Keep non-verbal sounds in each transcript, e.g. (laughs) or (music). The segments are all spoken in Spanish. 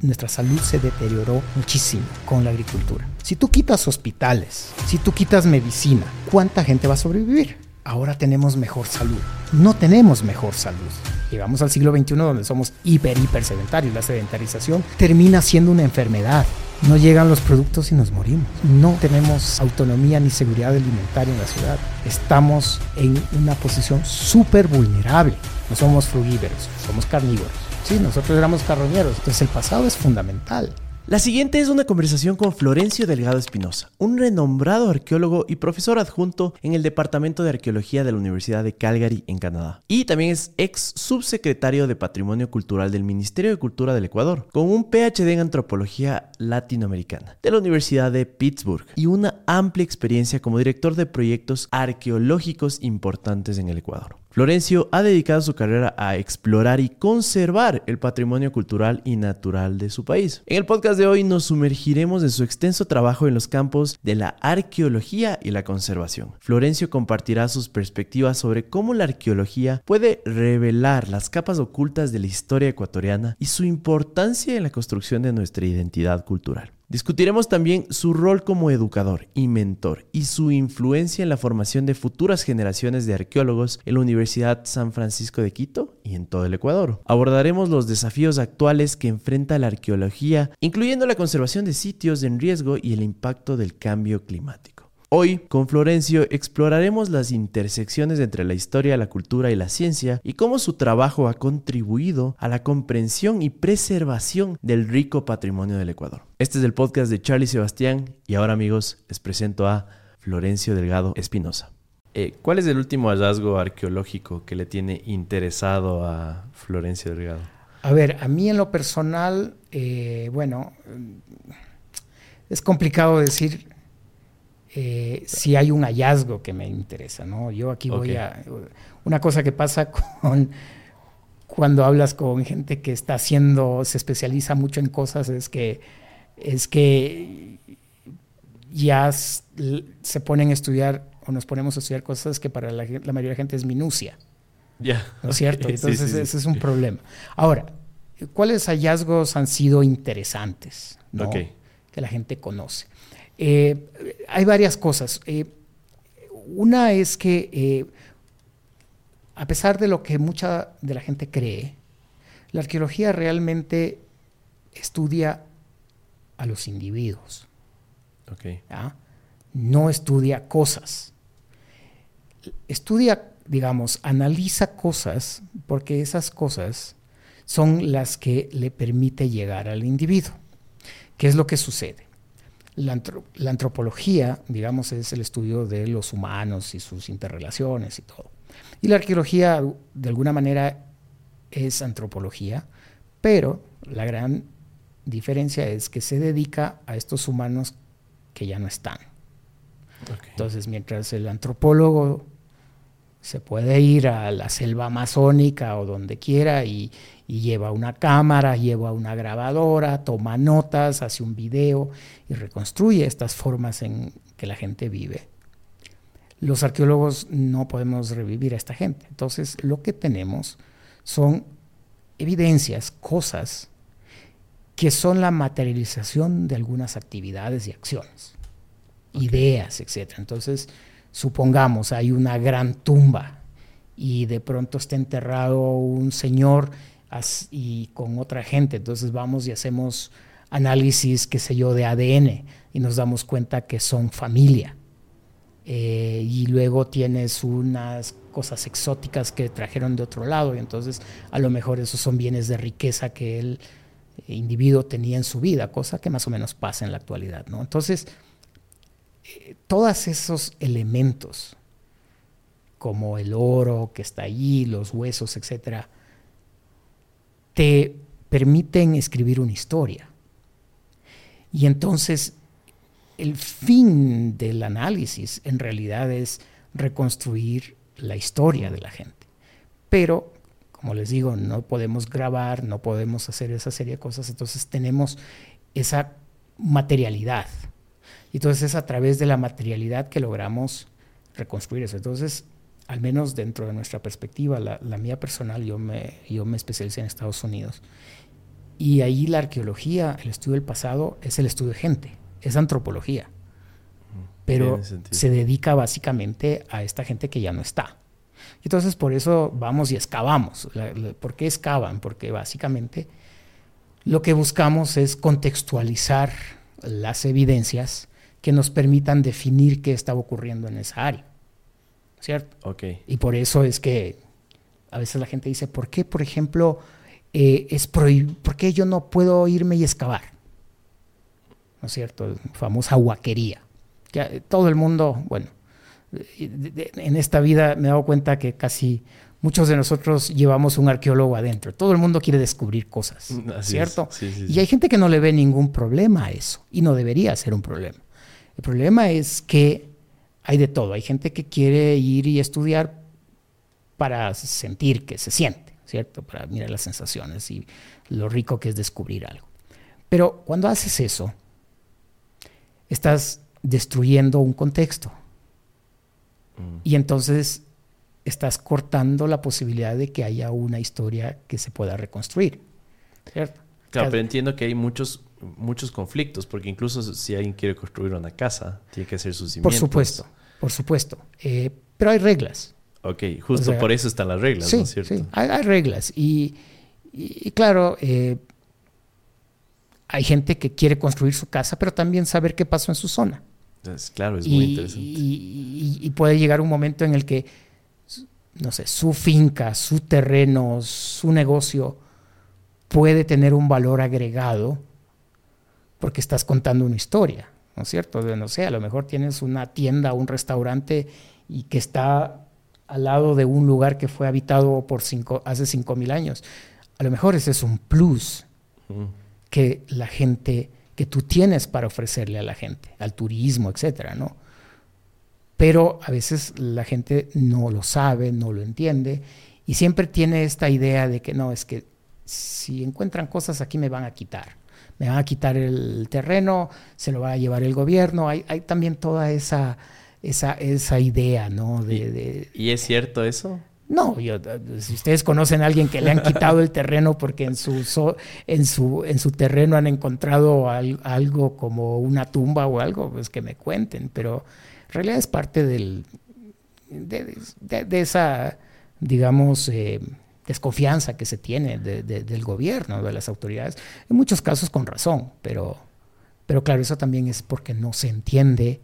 Nuestra salud se deterioró muchísimo con la agricultura. Si tú quitas hospitales, si tú quitas medicina, ¿cuánta gente va a sobrevivir? Ahora tenemos mejor salud. No tenemos mejor salud. Llegamos al siglo XXI donde somos hiper, hiper sedentarios. La sedentarización termina siendo una enfermedad. No llegan los productos y nos morimos. No tenemos autonomía ni seguridad alimentaria en la ciudad. Estamos en una posición súper vulnerable. No somos frugíveros, somos carnívoros. Sí, nosotros éramos carroñeros, entonces el pasado es fundamental. La siguiente es una conversación con Florencio Delgado Espinosa, un renombrado arqueólogo y profesor adjunto en el Departamento de Arqueología de la Universidad de Calgary, en Canadá. Y también es ex subsecretario de Patrimonio Cultural del Ministerio de Cultura del Ecuador, con un PhD en Antropología Latinoamericana de la Universidad de Pittsburgh y una amplia experiencia como director de proyectos arqueológicos importantes en el Ecuador. Florencio ha dedicado su carrera a explorar y conservar el patrimonio cultural y natural de su país. En el podcast de hoy nos sumergiremos en su extenso trabajo en los campos de la arqueología y la conservación. Florencio compartirá sus perspectivas sobre cómo la arqueología puede revelar las capas ocultas de la historia ecuatoriana y su importancia en la construcción de nuestra identidad cultural. Discutiremos también su rol como educador y mentor y su influencia en la formación de futuras generaciones de arqueólogos en la Universidad San Francisco de Quito y en todo el Ecuador. Abordaremos los desafíos actuales que enfrenta la arqueología, incluyendo la conservación de sitios en riesgo y el impacto del cambio climático. Hoy, con Florencio, exploraremos las intersecciones entre la historia, la cultura y la ciencia y cómo su trabajo ha contribuido a la comprensión y preservación del rico patrimonio del Ecuador. Este es el podcast de Charlie Sebastián y ahora amigos les presento a Florencio Delgado Espinosa. Eh, ¿Cuál es el último hallazgo arqueológico que le tiene interesado a Florencio Delgado? A ver, a mí en lo personal, eh, bueno, es complicado decir eh, si hay un hallazgo que me interesa, ¿no? Yo aquí voy a... Una cosa que pasa (laughs) con cuando hablas con gente que está haciendo, se especializa mucho en cosas, es que, es que ya se ponen a estudiar o nos ponemos a estudiar cosas que para la, mayoría de la gente es minucia. Ya. ¿No es cierto? Entonces ese es un problema. Ahora, ¿cuáles hallazgos han sido interesantes que la gente conoce? Eh, hay varias cosas. Eh, una es que, eh, a pesar de lo que mucha de la gente cree, la arqueología realmente estudia a los individuos. No estudia cosas. Estudia, digamos, analiza cosas porque esas cosas son las que le permite llegar al individuo. ¿Qué es lo que sucede? La, antropología, digamos, es el estudio de los humanos y sus interrelaciones y todo. Y la arqueología, de alguna manera, es antropología, pero la gran diferencia es que se dedica a estos humanos que ya no están. Entonces, mientras el antropólogo se puede ir a la selva amazónica o donde quiera y, y lleva una cámara, lleva una grabadora, toma notas, hace un video y reconstruye estas formas en que la gente vive. Los arqueólogos no podemos revivir a esta gente. Entonces, lo que tenemos son evidencias, cosas que son la materialización de algunas actividades y acciones, ideas, etc. Entonces, supongamos, hay una gran tumba y de pronto está enterrado un señor y con otra gente. Entonces vamos y hacemos análisis, qué sé yo, de ADN y nos damos cuenta que son familia. Eh, y luego tienes unas cosas exóticas que trajeron de otro lado y entonces a lo mejor esos son bienes de riqueza que el individuo tenía en su vida, cosa que más o menos pasa en la actualidad. ¿no? Entonces, eh, todos esos elementos, como el oro que está allí, los huesos, etcétera, te permiten escribir una historia. Y entonces el fin del análisis en realidad es reconstruir la historia de la gente. Pero, como les digo, no podemos grabar, no podemos hacer esa serie de cosas, entonces tenemos esa materialidad. Y entonces es a través de la materialidad que logramos reconstruir eso. Entonces, al menos dentro de nuestra perspectiva, la, mía personal, yo me, yo me especialicé en Estados Unidos. Y ahí la arqueología, el estudio del pasado, es el estudio de gente, es antropología. Pero se dedica básicamente a esta gente que ya no está. Entonces por eso vamos y excavamos. ¿Por qué excavan? Porque básicamente lo que buscamos es contextualizar las evidencias que nos permitan definir qué estaba ocurriendo en esa área. ¿Cierto? Ok. Y por eso es que a veces la gente dice, ¿por qué, por ejemplo, eh, es ¿por qué yo no puedo irme y excavar? ¿No es cierto? Famosa huaquería. Ya, todo el mundo, bueno, en esta vida me he dado cuenta que casi muchos de nosotros llevamos un arqueólogo adentro. Todo el mundo quiere descubrir cosas, ¿cierto? y hay gente que no le ve ningún problema a eso y no debería ser un problema. El problema es que hay de todo. Hay gente que quiere ir y estudiar para sentir que se siente, ¿cierto? Para mirar las sensaciones y lo rico que es descubrir algo. Pero cuando haces eso, estás destruyendo un contexto. Mm. Y entonces estás cortando la posibilidad de que haya una historia que se pueda reconstruir. ¿Cierto? Claro, pero entiendo que hay muchos, muchos conflictos, porque incluso si alguien quiere construir una casa, tiene que hacer sus cimientos. Por supuesto, por supuesto. Eh, pero hay reglas. Ok, justo por eso están las reglas, ¿no es cierto? Sí, hay, reglas. Y, claro, eh, hay gente que quiere construir su casa, pero también saber qué pasó en su zona. claro, es muy interesante. Y, puede llegar un momento en el que, no sé, su finca, su terreno, su negocio puede tener un valor agregado porque estás contando una historia, ¿no es cierto? no sé, a lo mejor tienes una tienda o un restaurante y que está al lado de un lugar que fue habitado por cinco, hace 5.000 años. A lo mejor ese es un plus que la gente, que tú tienes para ofrecerle a la gente, al turismo, etcétera, ¿no? Pero a veces la gente no lo sabe, no lo entiende y siempre tiene esta idea de que no, es que si encuentran cosas aquí me van a quitar. Me van a quitar el terreno, se lo va a llevar el gobierno. Hay, hay también toda esa, esa, esa idea, ¿no? De, ¿Y, es cierto eso? No, yo, si ustedes conocen a alguien que le han quitado el terreno porque en su, en su, en su terreno han encontrado algo como una tumba o algo, pues que me cuenten, pero en realidad es parte del, de, esa, digamos, eh, desconfianza que se tiene del gobierno, de las autoridades, en muchos casos con razón, pero, pero claro, eso también es porque no se entiende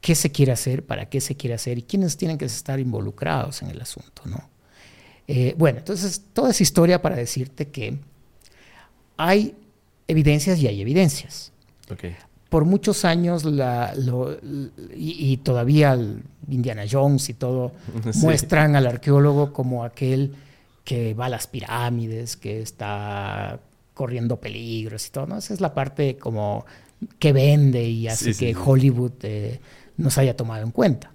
qué se quiere hacer, para qué se quiere hacer y quiénes tienen que estar involucrados en el asunto. ¿no? Eh, bueno, entonces toda esa historia para decirte que hay evidencias y hay evidencias. Por muchos años la, y, todavía Indiana Jones y todo (laughs) muestran al arqueólogo como aquel que va a las pirámides, que está corriendo peligros y todo. ¿no? Esa es la parte como que vende y hace que Hollywood eh, nos haya tomado en cuenta.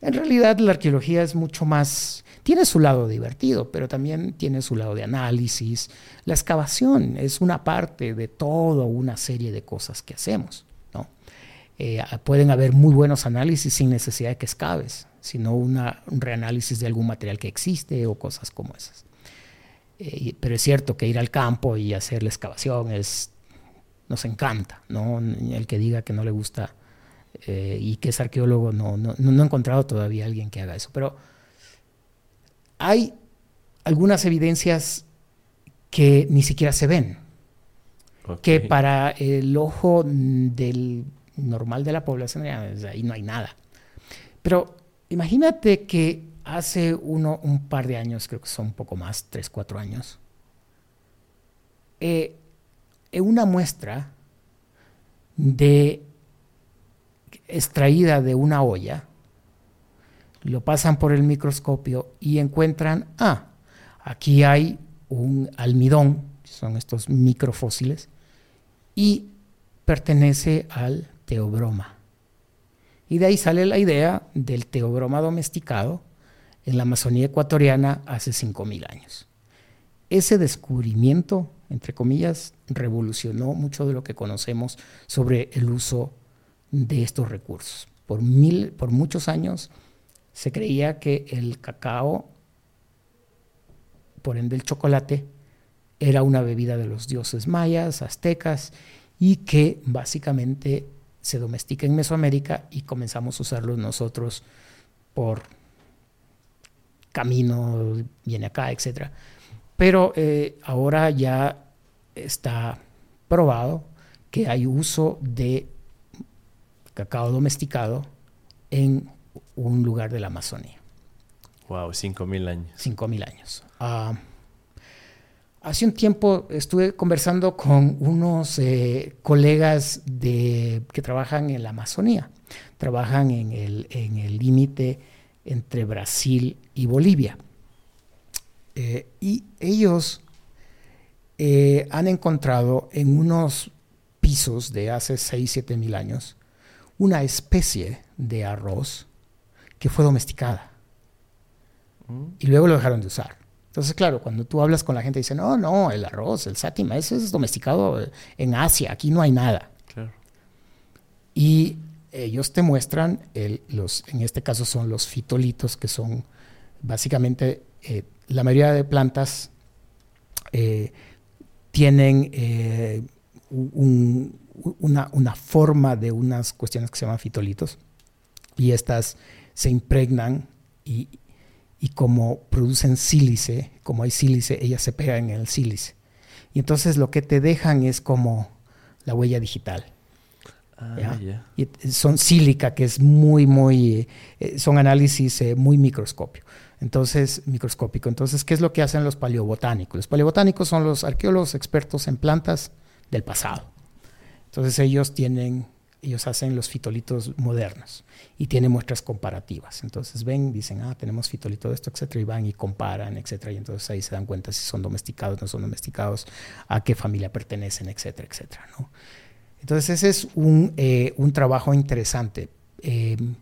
En realidad la arqueología es mucho más, tiene su lado divertido, pero también tiene su lado de análisis. La excavación es una parte de toda una serie de cosas que hacemos. ¿no? Eh, pueden haber muy buenos análisis sin necesidad de que excaves, sino una, un reanálisis de algún material que existe o cosas como esas. Eh, pero es cierto que ir al campo y hacer la excavación es, nos encanta, ¿no? El que diga que no le gusta eh, y que es arqueólogo, no, no, no, he encontrado todavía alguien que haga eso. Pero hay algunas evidencias que ni siquiera se ven, que para el ojo del normal de la población ahí no hay nada. Pero imagínate que hace uno, un par de años, creo que son un poco más, tres, cuatro años, eh, una muestra de extraída de una olla, lo pasan por el microscopio y encuentran, ah, aquí hay un almidón, son estos microfósiles, y pertenece al teobroma. Y de ahí sale la idea del teobroma domesticado en la Amazonía ecuatoriana hace 5.000 años. Ese descubrimiento, entre comillas, revolucionó mucho de lo que conocemos sobre el uso de estos recursos. Por, mil, por muchos años se creía que el cacao, por ende el chocolate, era una bebida de los dioses mayas, aztecas, y que básicamente se domestica en Mesoamérica y comenzamos a usarlo nosotros por camino, viene acá, etc. Pero eh, ahora ya está probado que hay uso de cacao domesticado en un lugar de la Amazonía. Wow, 5.000 años. 5.000 años. Ah, hace un tiempo estuve conversando con unos eh, colegas de, que trabajan en la Amazonía. Trabajan en el límite entre Brasil y Bolivia. Eh, y ellos eh, han encontrado en unos pisos de hace 6, 7 mil años una especie de arroz que fue domesticada. Mm. Y luego lo dejaron de usar. Entonces, claro, cuando tú hablas con la gente, dicen, no, no, el arroz, el sátima, ese es domesticado en Asia, aquí no hay nada. Y ellos te muestran, los, en este caso son los fitolitos, que son básicamente eh, la mayoría de plantas eh, tienen eh, una, una, forma de unas cuestiones que se llaman fitolitos y estas se impregnan y, y como producen sílice, como hay sílice, ellas se pegan en el sílice. Y entonces lo que te dejan es como la huella digital. Ah, y son sílica, que es muy, muy, eh, son análisis eh, muy microscopio. Entonces, microscópico. Entonces, ¿qué es lo que hacen los paleobotánicos? Los paleobotánicos son los arqueólogos expertos en plantas del pasado. Entonces, ellos tienen ellos hacen los fitolitos modernos y tienen muestras comparativas. Entonces ven, dicen, ah, tenemos fitolito de esto, etcétera, y van y comparan, etcétera, y entonces ahí se dan cuenta si son domesticados, no son domesticados, a qué familia pertenecen, etcétera, etcétera. Entonces ese es un, eh, un trabajo interesante. Em,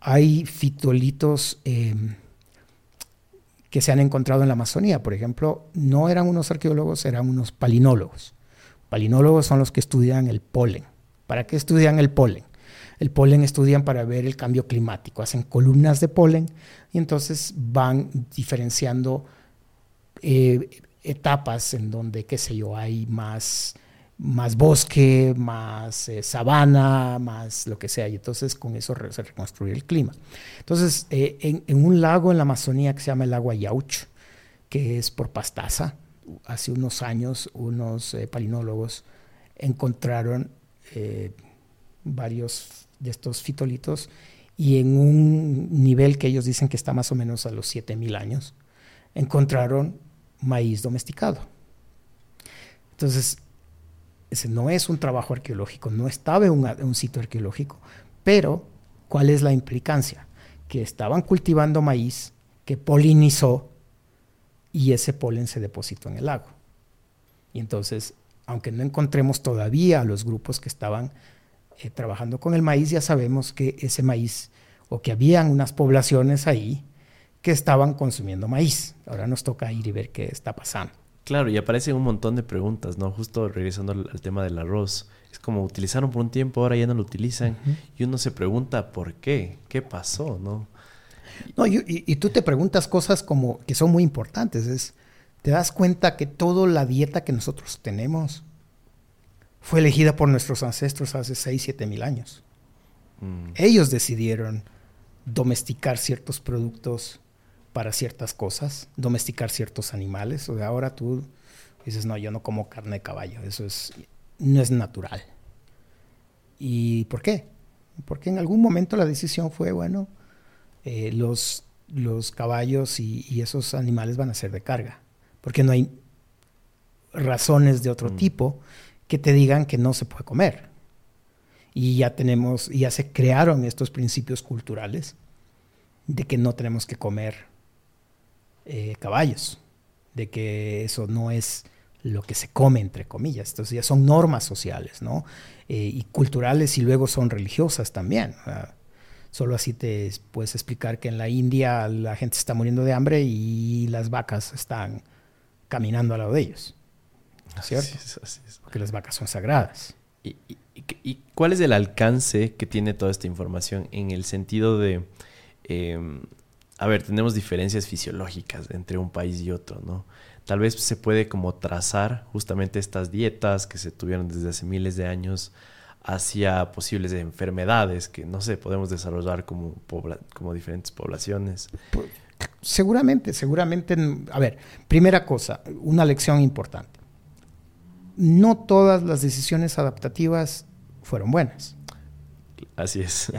hay fitolitos em, que se han encontrado en la Amazonía, por ejemplo, no eran unos arqueólogos, eran unos palinólogos. Palinólogos son los que estudian el polen. ¿Para qué estudian el polen? El polen estudian para ver el cambio climático, hacen columnas de polen y entonces van diferenciando eh, etapas en donde, qué sé yo, hay más, más bosque, más eh, sabana, más lo que sea, y entonces con eso se reconstruye el clima. Entonces, eh, en, un lago en la Amazonía que se llama el lago Ayauch, que es por Pastaza, hace unos años unos palinólogos encontraron eh, varios de estos fitolitos y en un nivel que ellos dicen que está más o menos a los 7000 años, encontraron maíz domesticado. Entonces, ese no es un trabajo arqueológico, no estaba en un, sitio arqueológico, pero ¿cuál es la implicancia? Que estaban cultivando maíz que polinizó y ese polen se depositó en el lago. Y entonces aunque no encontremos todavía a los grupos que estaban eh, trabajando con el maíz, ya sabemos que ese maíz o que habían unas poblaciones ahí que estaban consumiendo maíz. Ahora nos toca ir y ver qué está pasando. Claro, y aparecen un montón de preguntas, ¿no? Justo regresando al, tema del arroz. Es como utilizaron por un tiempo, ahora ya no lo utilizan. Y uno se pregunta por qué, qué pasó, ¿no? No, y, y, tú te preguntas cosas como que son muy importantes. Es, te das cuenta que toda la dieta que nosotros tenemos fue elegida por nuestros ancestros hace 6, 7 mil años. Mm. Ellos decidieron domesticar ciertos productos para ciertas cosas, domesticar ciertos animales. O sea, ahora tú dices, no, yo no como carne de caballo, eso es, no es natural. ¿Y por qué? Porque en algún momento la decisión fue, bueno, eh, los, los caballos y esos animales van a ser de carga porque no hay razones de otro mm. tipo que te digan que no se puede comer. Y ya tenemos, ya se crearon estos principios culturales de que no tenemos que comer eh, caballos, de que eso no es lo que se come, entre comillas. Entonces ya son normas sociales, ¿no? Eh, y culturales y luego son religiosas también. solo así te puedes explicar que en la India la gente está muriendo de hambre y las vacas están caminando al lado de ellos. ¿Cierto? Porque las vacas son sagradas. ¿Y, cuál es el alcance que tiene toda esta información en el sentido de, em, a ver, tenemos diferencias fisiológicas entre un país y otro, ¿no? tal vez se puede como trazar justamente estas dietas que se tuvieron desde hace miles de años hacia posibles enfermedades que, no sé, podemos desarrollar como, como diferentes poblaciones. Pues, seguramente, seguramente. A ver, primera cosa, una lección importante. No todas las decisiones adaptativas fueron buenas. Así es.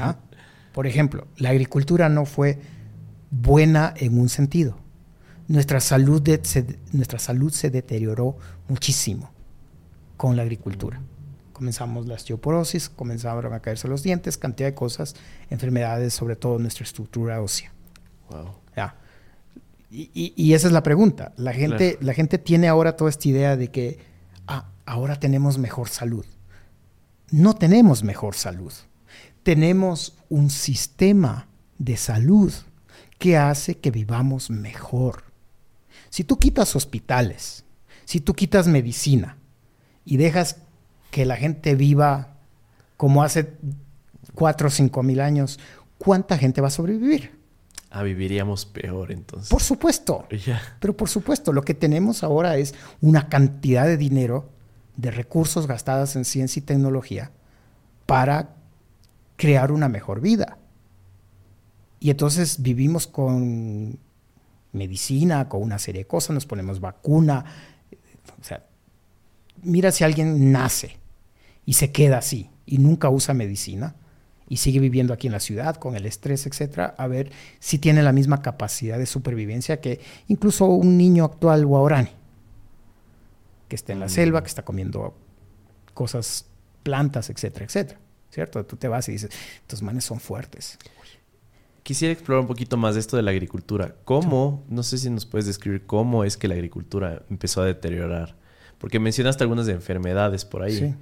Por ejemplo, la agricultura no fue buena en un sentido. Nuestra salud, se, nuestra salud se deterioró muchísimo con la agricultura. Comenzamos la osteoporosis, comenzaron a caerse los dientes, cantidad de cosas, enfermedades, sobre todo nuestra estructura ósea. Wow. Y, esa es la pregunta. La gente, la gente tiene ahora toda esta idea de que ah, ahora tenemos mejor salud. No tenemos mejor salud. Tenemos un sistema de salud que hace que vivamos mejor. Si tú quitas hospitales, si tú quitas medicina y dejas que la gente viva como hace cuatro o cinco mil años, ¿cuánta gente va a sobrevivir? Ah, viviríamos peor entonces. Por supuesto. (laughs) Pero por supuesto, lo que tenemos ahora es una cantidad de dinero, de recursos gastados en ciencia y tecnología para crear una mejor vida. Y entonces vivimos con medicina, con una serie de cosas, nos ponemos vacuna. O sea, mira si alguien nace y se queda así y nunca usa medicina y sigue viviendo aquí en la ciudad con el estrés, etcétera, a ver si tiene la misma capacidad de supervivencia que incluso un niño actual guaorani, que está en la selva, mm. que está comiendo cosas, plantas, etcétera, etcétera. ¿Cierto? Tú te vas y dices, estos manes son fuertes. Quisiera explorar un poquito más esto de la agricultura. ¿Cómo, no sé si nos puedes describir cómo es que la agricultura empezó a deteriorar? Porque mencionaste algunas enfermedades por ahí. Sí.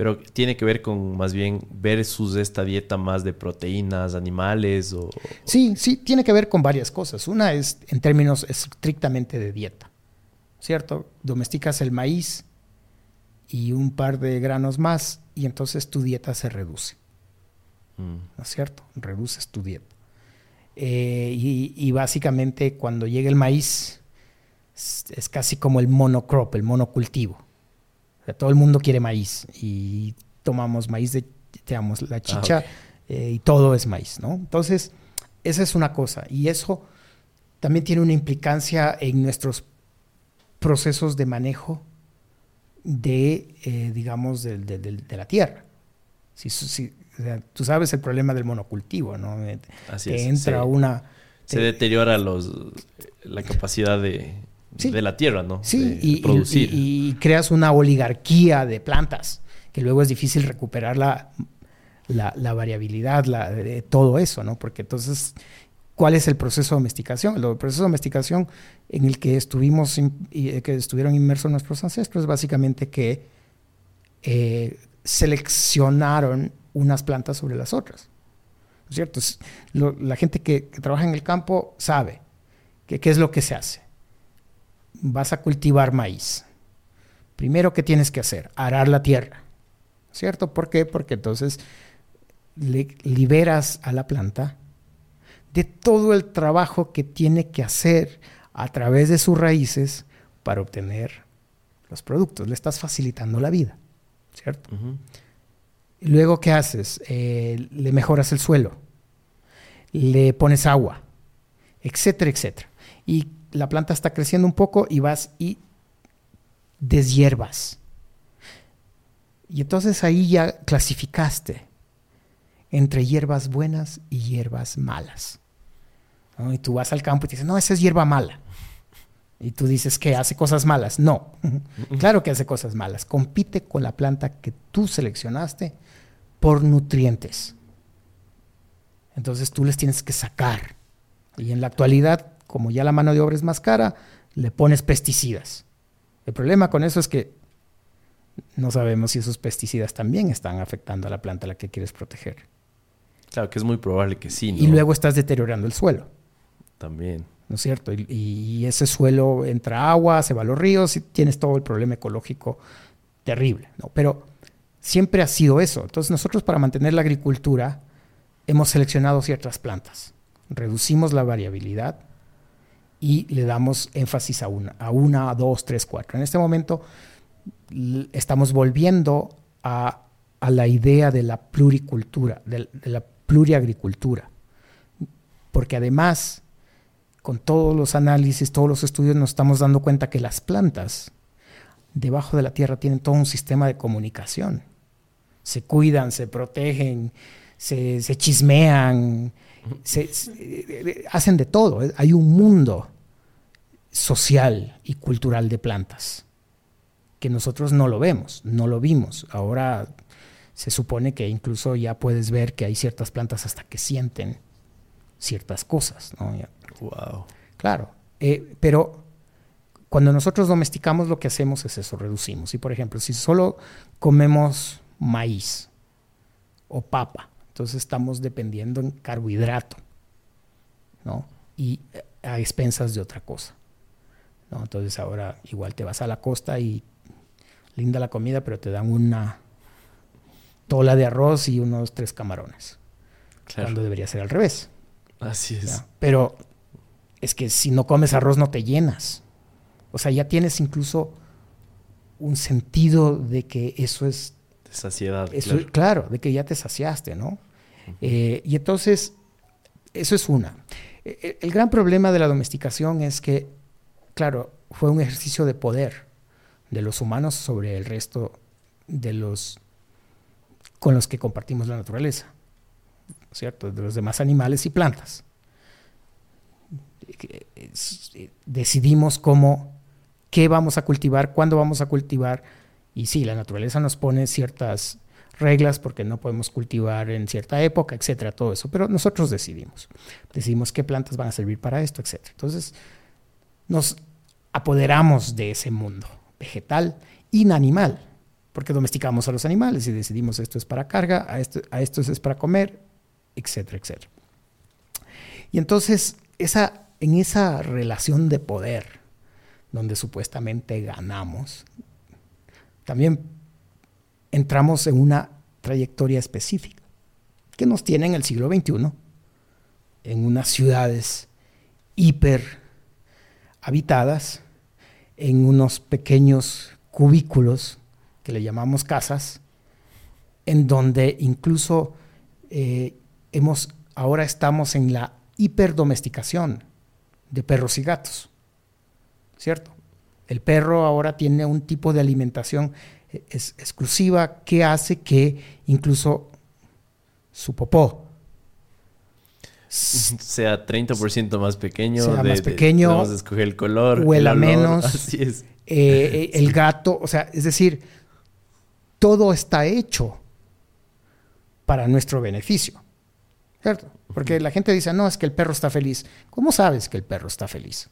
Pero tiene que ver con más bien versus esta dieta más de proteínas animales o... Sí, sí, tiene que ver con varias cosas. Una es en términos estrictamente de dieta, ¿cierto? Domesticas el maíz y un par de granos más y entonces tu dieta se reduce. Mm. ¿No es cierto? Reduces tu dieta. Eh, y, básicamente cuando llega el maíz es, casi como el monocrop, el monocultivo. Todo el mundo quiere maíz y tomamos maíz de, digamos, la ah, chicha eh, y todo es maíz, ¿no? Entonces, esa es una cosa. Y eso también tiene una implicancia en nuestros procesos de manejo de, eh, digamos, de, la tierra. Si, si, tú sabes el problema del monocultivo, ¿no? Así entra una... Se deteriora los, la capacidad de, de la tierra, ¿no? Sí, y, producir. Y, creas una oligarquía de plantas, que luego es difícil recuperar la, la, variabilidad, la, de todo eso, ¿no? Porque entonces, ¿cuál es el proceso de domesticación? El proceso de domesticación en el que estuvimos, eh, que estuvieron inmersos nuestros ancestros, básicamente que eh, seleccionaron unas plantas sobre las otras. ¿No es cierto? la gente que, trabaja en el campo sabe qué es lo que se hace. Vas a cultivar maíz. Primero, ¿qué tienes que hacer? Arar la tierra. ¿Cierto? ¿Por qué? Porque entonces liberas a la planta de todo el trabajo que tiene que hacer a través de sus raíces para obtener los productos. Le estás facilitando la vida, ¿cierto? Luego, ¿qué haces? Eh, le mejoras el suelo, le pones agua, etcétera, etcétera. Y la planta está creciendo un poco y vas y deshierbas. Y entonces ahí ya clasificaste entre hierbas buenas y hierbas malas. Y tú vas al campo y te dices, no, esa es hierba mala. Y tú dices que hace cosas malas. No, claro que hace cosas malas. Compite con la planta que tú seleccionaste por nutrientes. Entonces tú les tienes que sacar. Y en la actualidad, como ya la mano de obra es más cara, le pones pesticidas. El problema con eso es que no sabemos si esos pesticidas también están afectando a la planta a la que quieres proteger. Claro, que es muy probable que sí. Y luego estás deteriorando el suelo. También. ¿No es cierto? Y, ese suelo entra agua, se va a los ríos y tienes todo el problema ecológico terrible. ¿no? Pero Siempre ha sido eso. Entonces nosotros para mantener la agricultura hemos seleccionado ciertas plantas, reducimos la variabilidad y le damos énfasis a una, a una, dos, tres, cuatro. En este momento estamos volviendo a, la idea de la pluricultura, de, la pluriagricultura, porque además, con todos los análisis, todos los estudios, nos estamos dando cuenta que las plantas debajo de la tierra tienen todo un sistema de comunicación. Se cuidan, se protegen, se, chismean, se, hacen de todo. Hay un mundo social y cultural de plantas que nosotros no lo vemos, no lo vimos. Ahora se supone que incluso ya puedes ver que hay ciertas plantas hasta que sienten ciertas cosas. Wow. Claro, eh, pero cuando nosotros domesticamos lo que hacemos es eso, reducimos. Y por ejemplo, si solo comemos maíz o papa, entonces estamos dependiendo en carbohidrato, ¿no? Y eh, a expensas de otra cosa. ¿no? Entonces ahora igual te vas a la costa y linda la comida, pero te dan una tola de arroz y unos tres camarones. Cuando debería ser al revés. Así es. Pero es que si no comes arroz no te llenas. O sea, ya tienes incluso un sentido de que eso es... De saciedad. claro. de que ya te saciaste, ¿no? Eh, y entonces, eso es una. E, e, el gran problema de la domesticación es que, claro, fue un ejercicio de poder de los humanos sobre el resto de los con los que compartimos la naturaleza, ¿cierto? De los demás animales y plantas. Decidimos cómo, qué vamos a cultivar, cuándo vamos a cultivar, y sí, la naturaleza nos pone ciertas reglas porque no podemos cultivar en cierta época, etcétera, todo eso, pero nosotros decidimos. Decidimos qué plantas van a servir para esto, etcétera. Entonces, nos apoderamos de ese mundo vegetal, inanimal, porque domesticamos a los animales y decidimos esto es para carga, a esto, a esto es para comer, etcétera, etcétera. Y entonces, esa, en esa relación de poder, donde supuestamente ganamos, también entramos en una trayectoria específica que nos tiene en el siglo XXI, en unas ciudades hiper habitadas, en unos pequeños cubículos que le llamamos casas, en donde incluso eh, hemos, ahora estamos en la hiperdomesticación de perros y gatos, ¿cierto? El perro ahora tiene un tipo de alimentación eh, exclusiva que hace que incluso su popó (laughs) sea 30% más pequeño. Sea más pequeño. vamos a escoger el color. Huela menos. (laughs) Así es. Eh, el gato, o sea, es decir, todo está hecho para nuestro beneficio. ¿Cierto? Porque la gente dice, no, es que el perro está feliz. ¿Cómo sabes que el perro está feliz?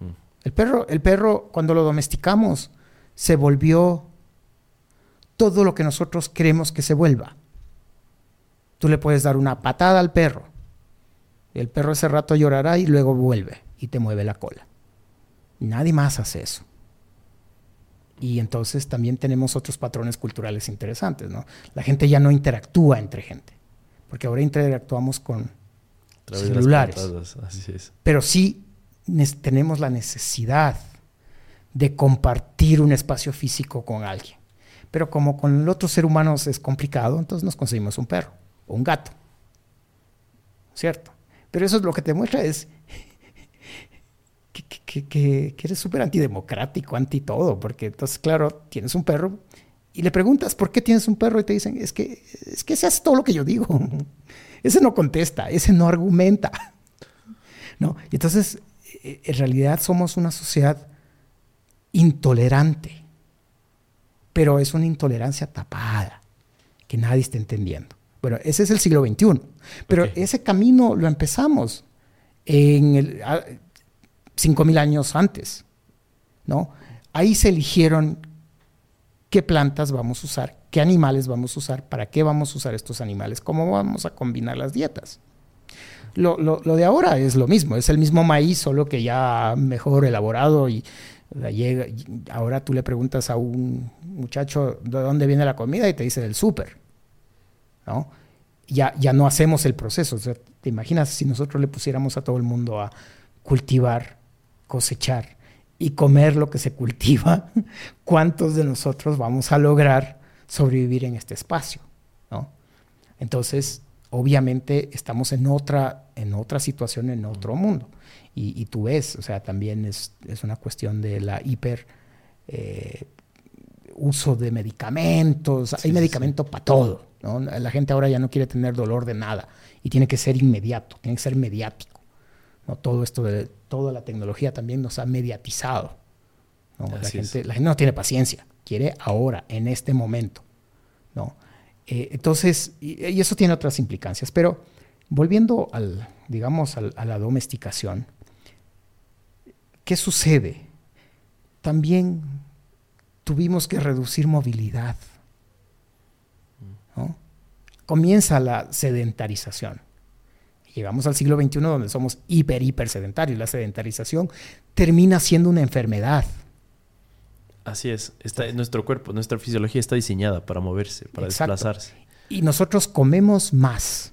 Mm. El perro, el perro, cuando lo domesticamos, se volvió todo lo que nosotros queremos que se vuelva. Tú le puedes dar una patada al perro el perro ese rato llorará y luego vuelve y te mueve la cola. Nadie más hace eso. Y entonces también tenemos otros patrones culturales interesantes, ¿no? La gente ya no interactúa entre gente, porque ahora interactuamos con celulares. Pero sí tenemos la necesidad de compartir un espacio físico con alguien. Pero como con el otro ser humano es complicado, entonces nos conseguimos un perro o un gato. ¿Cierto? Pero eso es lo que te muestra es (laughs) que, eres súper antidemocrático, anti todo, porque entonces, claro, tienes un perro y le preguntas por qué tienes un perro y te dicen, es que, es que se hace todo lo que yo digo. (laughs) Ese no contesta, ese no argumenta. (laughs) ¿No? Entonces, e, en realidad somos una sociedad intolerante, pero es una intolerancia tapada, que nadie está entendiendo. Bueno, ese es el siglo XXI. Pero ese camino lo empezamos en el, 5.000 años antes. ¿no? Ahí se eligieron qué plantas vamos a usar, qué animales vamos a usar, para qué vamos a usar estos animales, cómo vamos a combinar las dietas. Lo, de ahora es lo mismo, es el mismo maíz, solo que ya mejor elaborado y ahora tú le preguntas a un muchacho de dónde viene la comida y te dice del súper. ¿no? Ya, ya no hacemos el proceso. ¿Te imaginas si nosotros le pusiéramos a todo el mundo a cultivar cosechar y comer lo que se cultiva, (laughs) ¿cuántos de nosotros vamos a lograr sobrevivir en este espacio? ¿no? Entonces, obviamente estamos en otra, en otra situación, en otro mundo. Y, tú ves, o sea, también es, una cuestión de la hiper eh, uso de medicamentos. Hay medicamento para todo. La gente ahora ya no quiere tener dolor de nada y tiene que ser inmediato, tiene que ser mediático. ¿no? Todo esto de toda la tecnología también nos ha mediatizado. La, gente, la, gente, no tiene paciencia, quiere ahora, en este momento. ¿no? Eh, entonces, y, eso tiene otras implicancias, pero volviendo al, digamos, a la domesticación, ¿qué sucede? También tuvimos que reducir movilidad. Comienza la sedentarización. Llegamos al siglo XXI donde somos hiper, hiper sedentarios. La sedentarización termina siendo una enfermedad. Así es. Está, nuestro cuerpo, nuestra fisiología está diseñada para moverse, para desplazarse. Y nosotros comemos más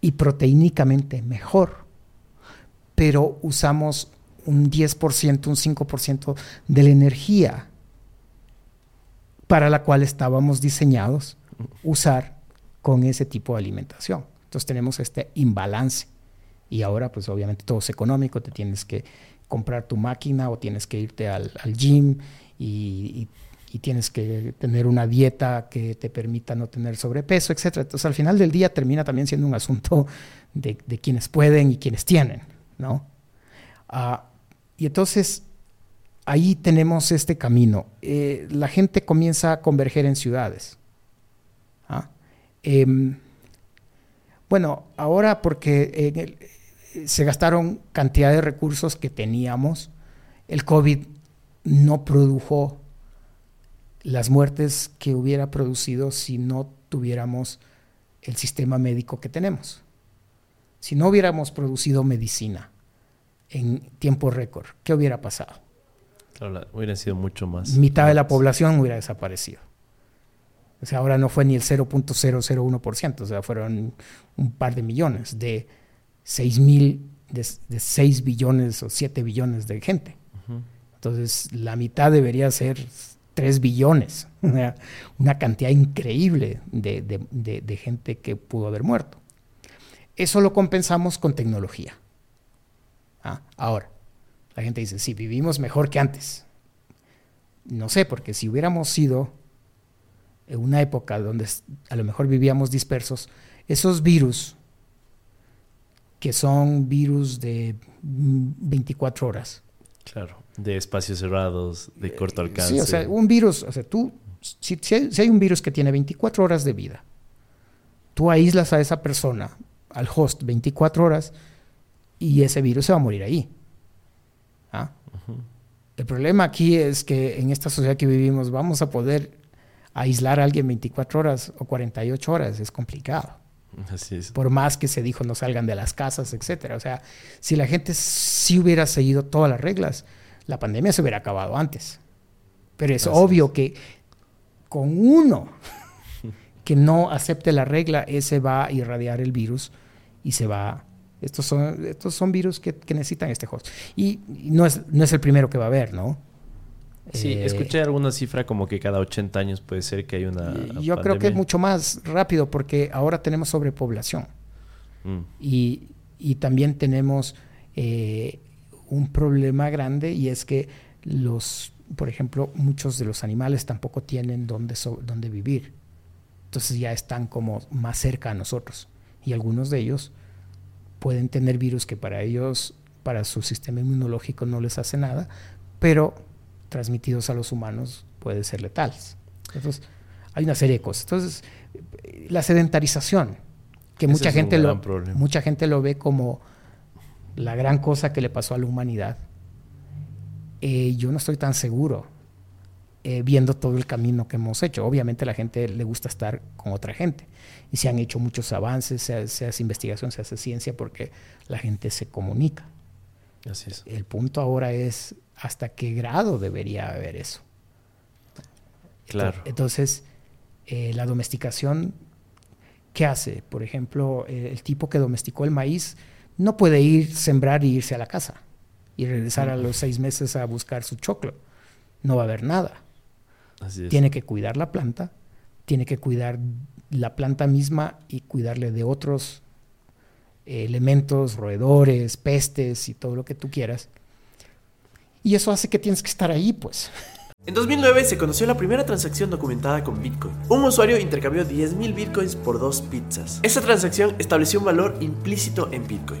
y proteínicamente mejor, pero usamos un 10%, un 5% de la energía para la cual estábamos diseñados usar con ese tipo de alimentación. Entonces tenemos este imbalance. Y ahora, pues obviamente todo es económico, te tienes que comprar tu máquina o tienes que irte al, gym y, tienes que tener una dieta que te permita no tener sobrepeso, etc. Entonces al final del día termina también siendo un asunto de, quienes pueden y quienes tienen, ¿no? Ah, y entonces ahí tenemos este camino. Eh, la gente comienza a converger en ciudades. ¿ah? Em, bueno, ahora porque se gastaron cantidad de recursos que teníamos, el COVID no produjo las muertes que hubiera producido si no tuviéramos el sistema médico que tenemos. Si no hubiéramos producido medicina, en tiempo récord, ¿qué hubiera pasado? Claro, hubiera sido mucho más. Mitad de la población hubiera desaparecido. O sea, ahora no fue ni el 0.001%, o sea, fueron un par de millones de 6 mil, de, 6 billones o 7 billones de gente. Entonces, la mitad debería ser 3 billones, (laughs) una, cantidad increíble de, de gente que pudo haber muerto. Eso lo compensamos con tecnología. Ah, ahora, la gente dice, sí, vivimos mejor que antes. No sé, porque si hubiéramos sido en una época donde a lo mejor vivíamos dispersos, esos virus, que son virus de 24 horas. Claro, de espacios cerrados, de corto alcance. Sí, o sea, un virus, o sea, tú, si, hay, un virus que tiene 24 horas de vida, tú aíslas a esa persona, al host, 24 horas, y ese virus se va a morir ahí. ¿Ah? El problema aquí es que en esta sociedad que vivimos vamos a poder aislar a alguien 24 horas o 48 horas, es complicado. Así es. Por más que se dijo no salgan de las casas, etcétera. O sea, si la gente sí hubiera seguido todas las reglas, la pandemia se hubiera acabado antes. Pero es obvio que con uno (laughs) que no acepte la regla, ese va a irradiar el virus y se va estos son, estos son virus que, necesitan este host. Y, no, es, no es el primero que va a haber, ¿no? Sí, eh, escuché alguna cifra como que cada 80 años puede ser que hay una. Yo creo que es mucho más rápido porque ahora tenemos sobrepoblación. Mm. Y, y, también tenemos eh, un problema grande y es que los, por ejemplo, muchos de los animales tampoco tienen dónde, dónde vivir. Entonces ya están como más cerca a nosotros. Y algunos de ellos pueden tener virus que para ellos, para su sistema inmunológico no les hace nada, pero transmitidos a los humanos puede ser letales. Entonces, hay una serie de cosas. Entonces, la sedentarización, que mucha gente, lo, mucha gente lo ve como la gran cosa que le pasó a la humanidad, eh, yo no estoy tan seguro eh, viendo todo el camino que hemos hecho. Obviamente a la gente le gusta estar con otra gente y se han hecho muchos avances, se, hace investigación, se hace ciencia porque la gente se comunica. Así es. El punto ahora es hasta qué grado debería haber eso. Claro. Entonces, eh, la domesticación, ¿qué hace? Por ejemplo, el tipo que domesticó el maíz no puede ir, sembrar e irse a la casa. y regresar a los seis meses a buscar su choclo. No va a haber nada. Tiene que cuidar la planta, tiene que cuidar la planta misma y cuidarle de otros elementos, roedores, pestes y todo lo que tú quieras. Y eso hace que tienes que estar ahí, pues. En 2009 se conoció la primera transacción documentada con Bitcoin. Un usuario intercambió 10.000 Bitcoins por dos pizzas. Esa transacción estableció un valor implícito en Bitcoin,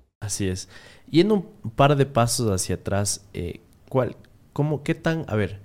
Así es. Y en un par de pasos hacia atrás, eh, ¿cuál, cómo, qué tan, a ver,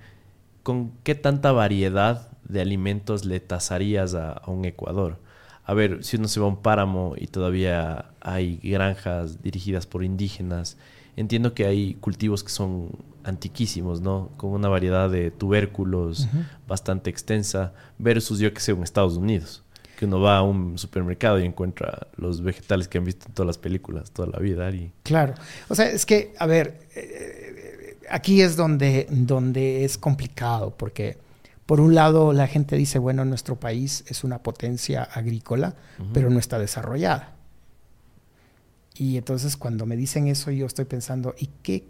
con qué tanta variedad de alimentos le tasarías a, un Ecuador? A ver, si uno se va a un páramo y todavía hay granjas dirigidas por indígenas, entiendo que hay cultivos que son antiquísimos, ¿no? Con una variedad de tubérculos bastante extensa, versus yo que sé, en Estados Unidos que uno va a un supermercado y encuentra los vegetales que han visto en todas las películas toda la vida. Y... Claro. O sea, es que, a ver, eh, aquí es donde, donde es complicado, porque por un lado la gente dice, bueno, nuestro país es una potencia agrícola, pero no está desarrollada. Y entonces cuando me dicen eso, yo estoy pensando, ¿y qué?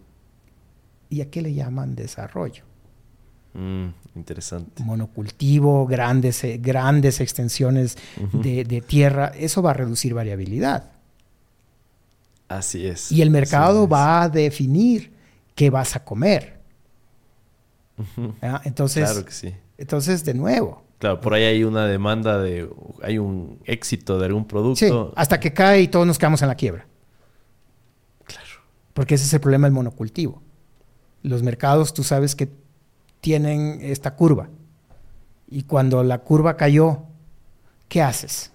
¿Y a qué le llaman desarrollo? Mm, interesante. Monocultivo, grandes, eh, grandes extensiones de, tierra, eso va a reducir variabilidad. Así es. Y el mercado va a definir qué vas a comer. Entonces, claro que sí. Entonces, de nuevo. Claro, por ahí hay una demanda de, hay un éxito de algún producto. hasta que cae y todos nos quedamos en la quiebra. Claro. Porque ese es el problema del monocultivo. Los mercados, tú sabes que tienen esta curva. Y cuando la curva cayó, ¿qué haces?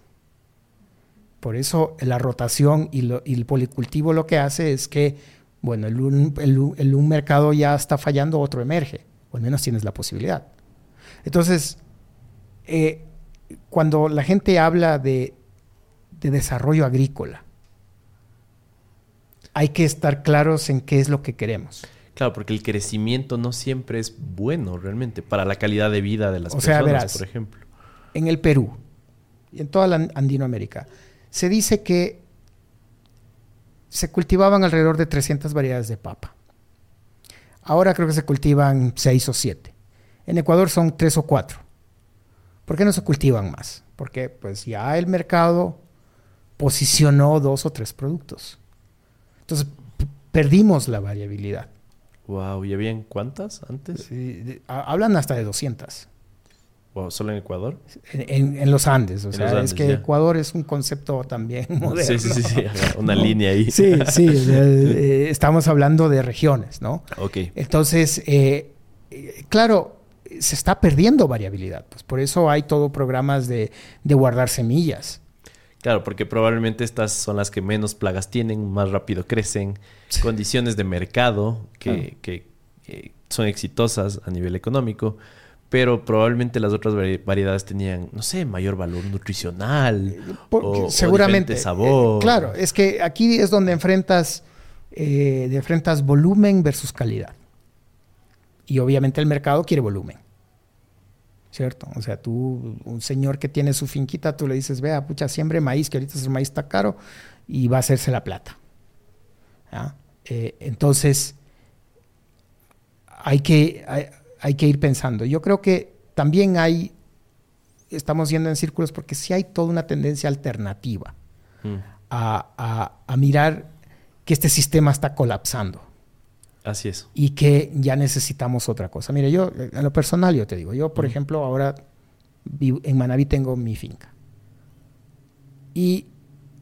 Por eso la rotación y, el policultivo lo que hace es que, bueno, el un, mercado ya está fallando, otro emerge, o al menos tienes la posibilidad. Entonces, eh, cuando la gente habla de, de desarrollo agrícola, hay que estar claros en qué es lo que queremos. Claro, porque el crecimiento no siempre es bueno realmente para la calidad de vida de las personas, por ejemplo. En el Perú y en toda la Andinoamérica se dice que se cultivaban alrededor de 300 variedades de papa. Ahora creo que se cultivan 6 o 7. En Ecuador son 3 o 4. ¿Por qué no se cultivan más? Porque pues ya el mercado posicionó dos o tres productos. Entonces perdimos la variabilidad. Wow, ¿y habían cuántas antes? Sí, hablan hasta de 200. Wow, ¿Solo en Ecuador? En, los Andes, o sea, es que Ecuador es un concepto también moderno. Sí, sí, sí, una línea ahí. Sí, sí, (laughs) eh, estamos hablando de regiones, ¿no? Ok. Entonces, eh, claro, se está perdiendo variabilidad, pues por eso hay todo programas de, de guardar semillas. Claro, porque probablemente estas son las que menos plagas tienen, más rápido crecen, condiciones de mercado que, eh, son exitosas a nivel económico, pero probablemente las otras variedades tenían, no sé, mayor valor nutricional o, seguramente sabor. Eh, claro, es que aquí es donde enfrentas, eh, enfrentas volumen versus calidad. Y obviamente el mercado quiere volumen. ¿Cierto? O sea, tú, un señor que tiene su finquita, tú le dices, vea, pucha, siembre maíz, que ahorita el maíz está caro, y va a hacerse la plata. Eh, entonces, hay que, hay, que ir pensando. Yo creo que también hay, estamos yendo en círculos porque sí hay toda una tendencia alternativa mm. a, a mirar que este sistema está colapsando. Así es. Y que ya necesitamos otra cosa. Mire, yo, en lo personal, yo te digo, yo, por ejemplo, ahora en Manaví tengo mi finca. Y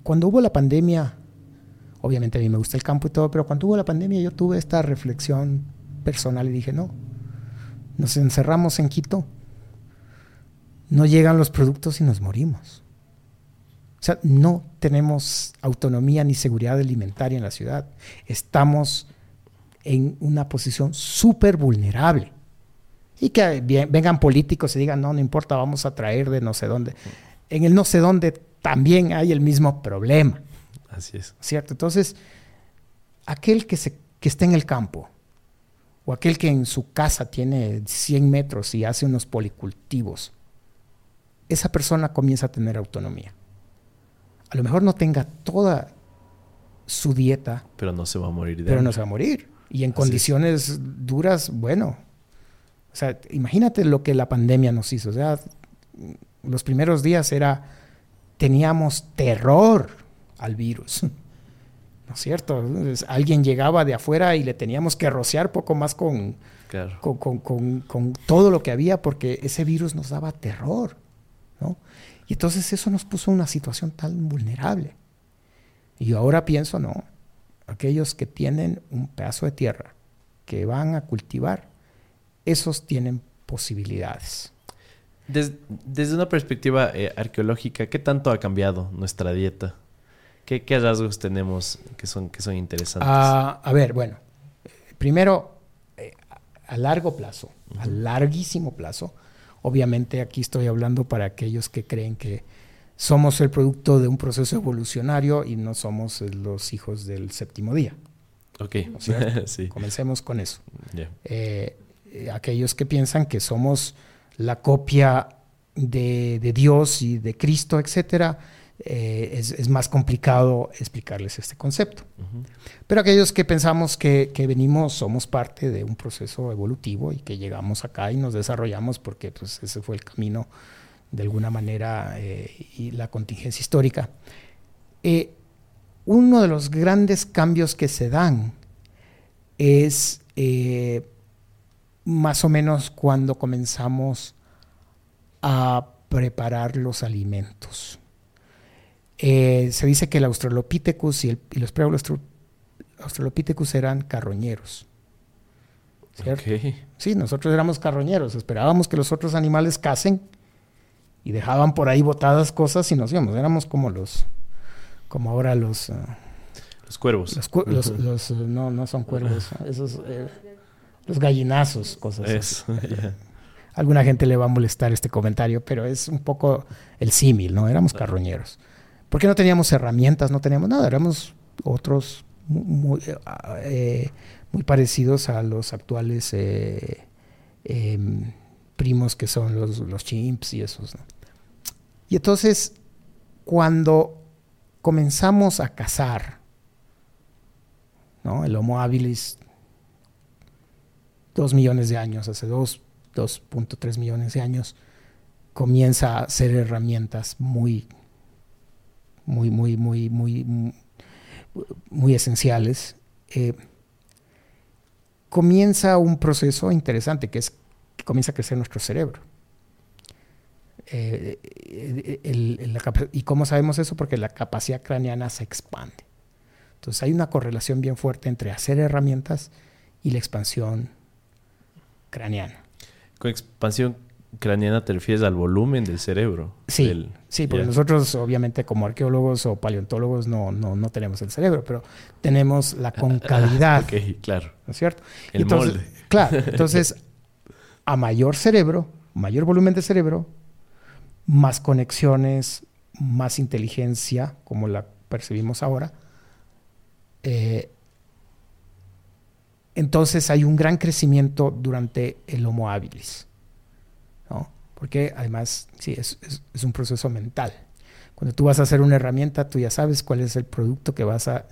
cuando hubo la pandemia, obviamente a mí me gusta el campo y todo, pero cuando hubo la pandemia yo tuve esta reflexión personal y dije, no, nos encerramos en Quito, no llegan los productos y nos morimos. O sea, no tenemos autonomía ni seguridad alimentaria en la ciudad. Estamos en una posición súper vulnerable. Y que vengan políticos y digan, no, no importa, vamos a traer de no sé dónde. En el no sé dónde también hay el mismo problema. Así es. ¿Cierto? Entonces, aquel que, se, que está en el campo, o aquel que en su casa tiene 100 metros y hace unos policultivos, esa persona comienza a tener autonomía. A lo mejor no tenga toda su dieta. Pero no se va a morir de Pero no se va a morir. Y en condiciones duras, bueno. O sea, imagínate lo que la pandemia nos hizo. O sea, los primeros días era, teníamos terror al virus. (laughs) ¿No es cierto? alguien llegaba de afuera y le teníamos que rociar poco más con, con, todo lo que había porque ese virus nos daba terror. ¿no? Y entonces eso nos puso en una situación tan vulnerable. Y ahora pienso, no, aquellos que tienen un pedazo de tierra que van a cultivar, esos tienen posibilidades. Desde, una perspectiva eh, arqueológica, ¿qué tanto ha cambiado nuestra dieta? ¿Qué, rasgos tenemos que son, que son interesantes? Ah, a ver, bueno, primero, eh, a largo plazo, a larguísimo plazo, obviamente aquí estoy hablando para aquellos que creen que somos el producto de un proceso evolucionario y no somos los hijos del séptimo día. Ok, (laughs) sí. Comencemos con eso. Eh, aquellos que piensan que somos la copia de, de Dios y de Cristo, etcétera, eh, es, más complicado explicarles este concepto. Pero aquellos que pensamos que, venimos, somos parte de un proceso evolutivo y que llegamos acá y nos desarrollamos porque pues, ese fue el camino de alguna manera eh, y la contingencia histórica. Eh, uno de los grandes cambios que se dan es más o menos cuando comenzamos a preparar los alimentos. Eh, se dice que el Australopithecus y, los pre-Australopithecus eran carroñeros. ¿cierto? Sí, nosotros éramos carroñeros, esperábamos que los otros animales casen y dejaban por ahí botadas cosas y nos íbamos. Éramos como los, como ahora los... Ah, los cuervos. Los, no, no son cuervos, esos, eh, los gallinazos, cosas así. (laughs) Alguna gente le va a molestar este comentario, pero es un poco el símil, ¿no? Éramos carroñeros. Porque no teníamos herramientas, no teníamos nada, éramos otros muy, eh, muy parecidos a los actuales eh, em, primos que son los, los chimps y esos. Y entonces, cuando comenzamos a cazar, ¿no? el Homo habilis, dos millones de años, hace 2.3 millones de años, comienza a hacer herramientas muy muy, muy, muy, muy, muy esenciales, eh, comienza un proceso interesante que es que comienza a crecer nuestro cerebro. Eh, ¿Y cómo sabemos eso? Porque la capacidad craneana se expande. Entonces hay una correlación bien fuerte entre hacer herramientas y la expansión craneana. Con expansión craneana te refieres al volumen del cerebro. Sí, sí porque nosotros obviamente como arqueólogos o paleontólogos no, no, no tenemos el cerebro, pero tenemos la concavidad. ok, claro. ¿No es cierto? El molde. Claro, entonces a mayor cerebro, mayor volumen de cerebro, más conexiones, más inteligencia, como la percibimos ahora, eh, entonces hay un gran crecimiento durante el Homo habilis porque además sí, es, un proceso mental. Cuando tú vas a hacer una herramienta, tú ya sabes cuál es el producto que vas a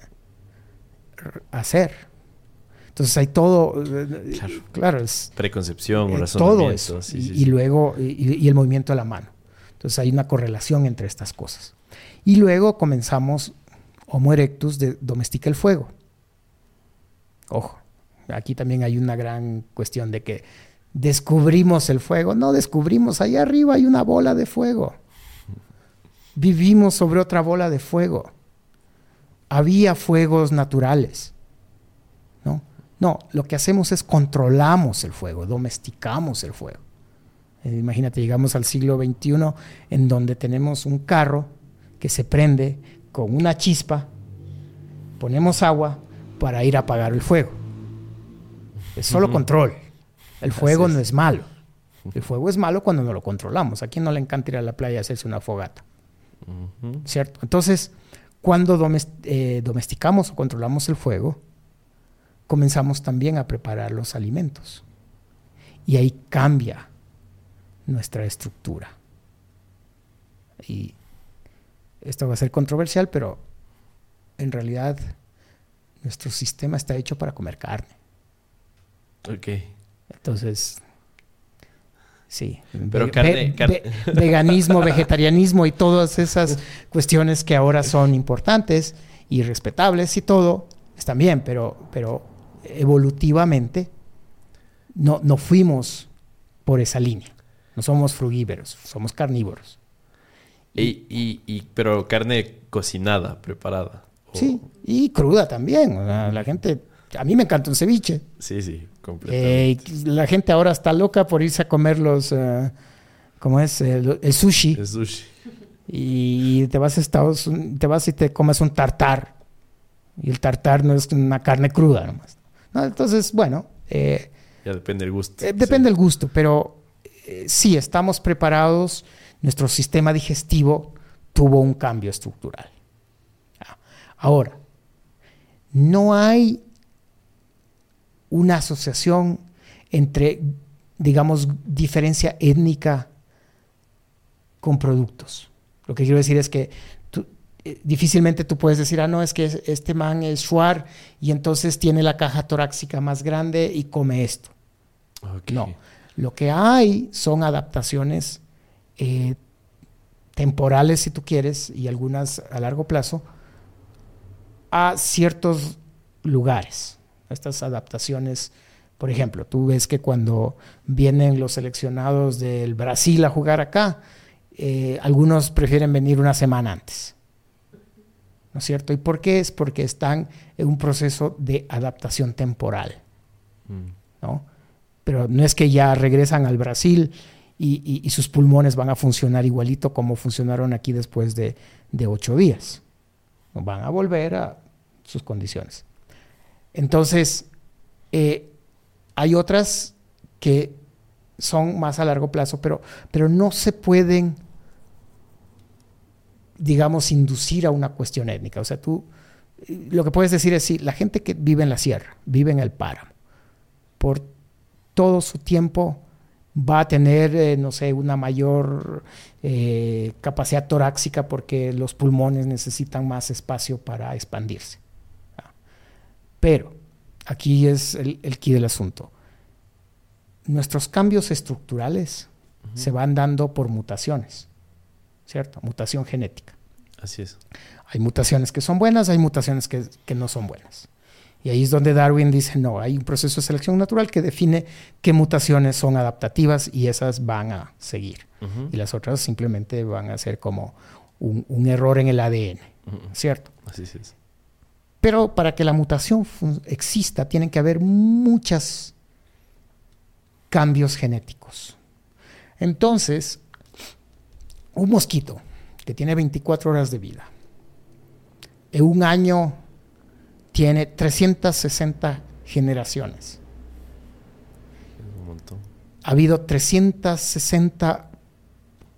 hacer. Entonces hay todo, claro, es preconcepción, eh, todo eso, y, luego y, el movimiento de la mano. Entonces hay una correlación entre estas cosas. Y luego comenzamos Homo erectus de domestica el fuego. Ojo, Aquí también hay una gran cuestión de que descubrimos el fuego. No descubrimos, allá arriba hay una bola de fuego. Vivimos sobre otra bola de fuego. Había fuegos naturales. ¿no? no, lo que hacemos es controlamos el fuego, domesticamos el fuego. Eh, imagínate, llegamos al siglo XXI en donde tenemos un carro que se prende con una chispa, ponemos agua para ir a apagar el fuego. Es solo control. El fuego no es malo. El fuego es malo cuando no lo controlamos. ¿A quién no le encanta ir a la playa y hacerse una fogata? ¿Cierto? Entonces, cuando eh, domesticamos o controlamos el fuego, comenzamos también a preparar los alimentos. Y ahí cambia nuestra estructura. Y esto va a ser controversial, pero en realidad nuestro sistema está hecho para comer carne. Ok. Entonces, sí. Pero carne, veganismo, vegetarianismo y todas esas cuestiones que ahora son importantes y respetables y todo, están bien, pero, pero evolutivamente no, no fuimos por esa línea. No somos frugívoros, somos carnívoros. Y, y, pero carne cocinada, preparada. Sí, y cruda también. la gente, a mí me encanta un ceviche. Sí, sí, completamente. Eh, la gente ahora está loca por irse a comer los, uh, ¿cómo es? El, sushi. El sushi. Y te vas a Estados te vas y te comes un tartar. Y el tartar no es una carne cruda nomás. Entonces, bueno. Eh, ya depende del gusto. Eh, depende del gusto, pero sí, estamos preparados. Nuestro sistema digestivo tuvo un cambio estructural. Ahora, no hay una asociación entre, digamos, diferencia étnica con productos. Lo que quiero decir es que eh, difícilmente tú puedes decir, ah, no, es que este man es Shuar y entonces tiene la caja torácica más grande y come esto. No, lo que hay son adaptaciones eh, temporales, si tú quieres, y algunas a largo plazo, a ciertos lugares. Estas adaptaciones, por ejemplo, tú ves que cuando vienen los seleccionados del Brasil a jugar acá, eh, algunos prefieren venir una semana antes. ¿No es cierto? ¿Y por qué? Es porque están en un proceso de adaptación temporal. Mm. ¿no? Pero no es que ya regresan al Brasil y, sus pulmones van a funcionar igualito como funcionaron aquí después de ocho días van a volver a sus condiciones. Entonces, eh, hay otras que son más a largo plazo, pero, pero no se pueden, digamos, inducir a una cuestión étnica. O sea, tú lo que puedes decir es, sí, la gente que vive en la sierra, vive en el páramo, por todo su tiempo va a tener, eh, no sé, una mayor eh, capacidad torácica porque los pulmones necesitan más espacio para expandirse. Pero aquí es el, el del asunto. Nuestros cambios estructurales se van dando por mutaciones, ¿cierto? Mutación genética. Así es. Hay mutaciones que son buenas, hay mutaciones que, que no son buenas. Y ahí es donde Darwin dice, no, hay un proceso de selección natural que define qué mutaciones son adaptativas y esas van a seguir. Y las otras simplemente van a ser como un, error en el ADN, ¿cierto? Así es. Pero para que la mutación exista, tienen que haber muchos cambios genéticos. Entonces, un mosquito que tiene 24 horas de vida, en un año tiene 360 generaciones. Ha habido 360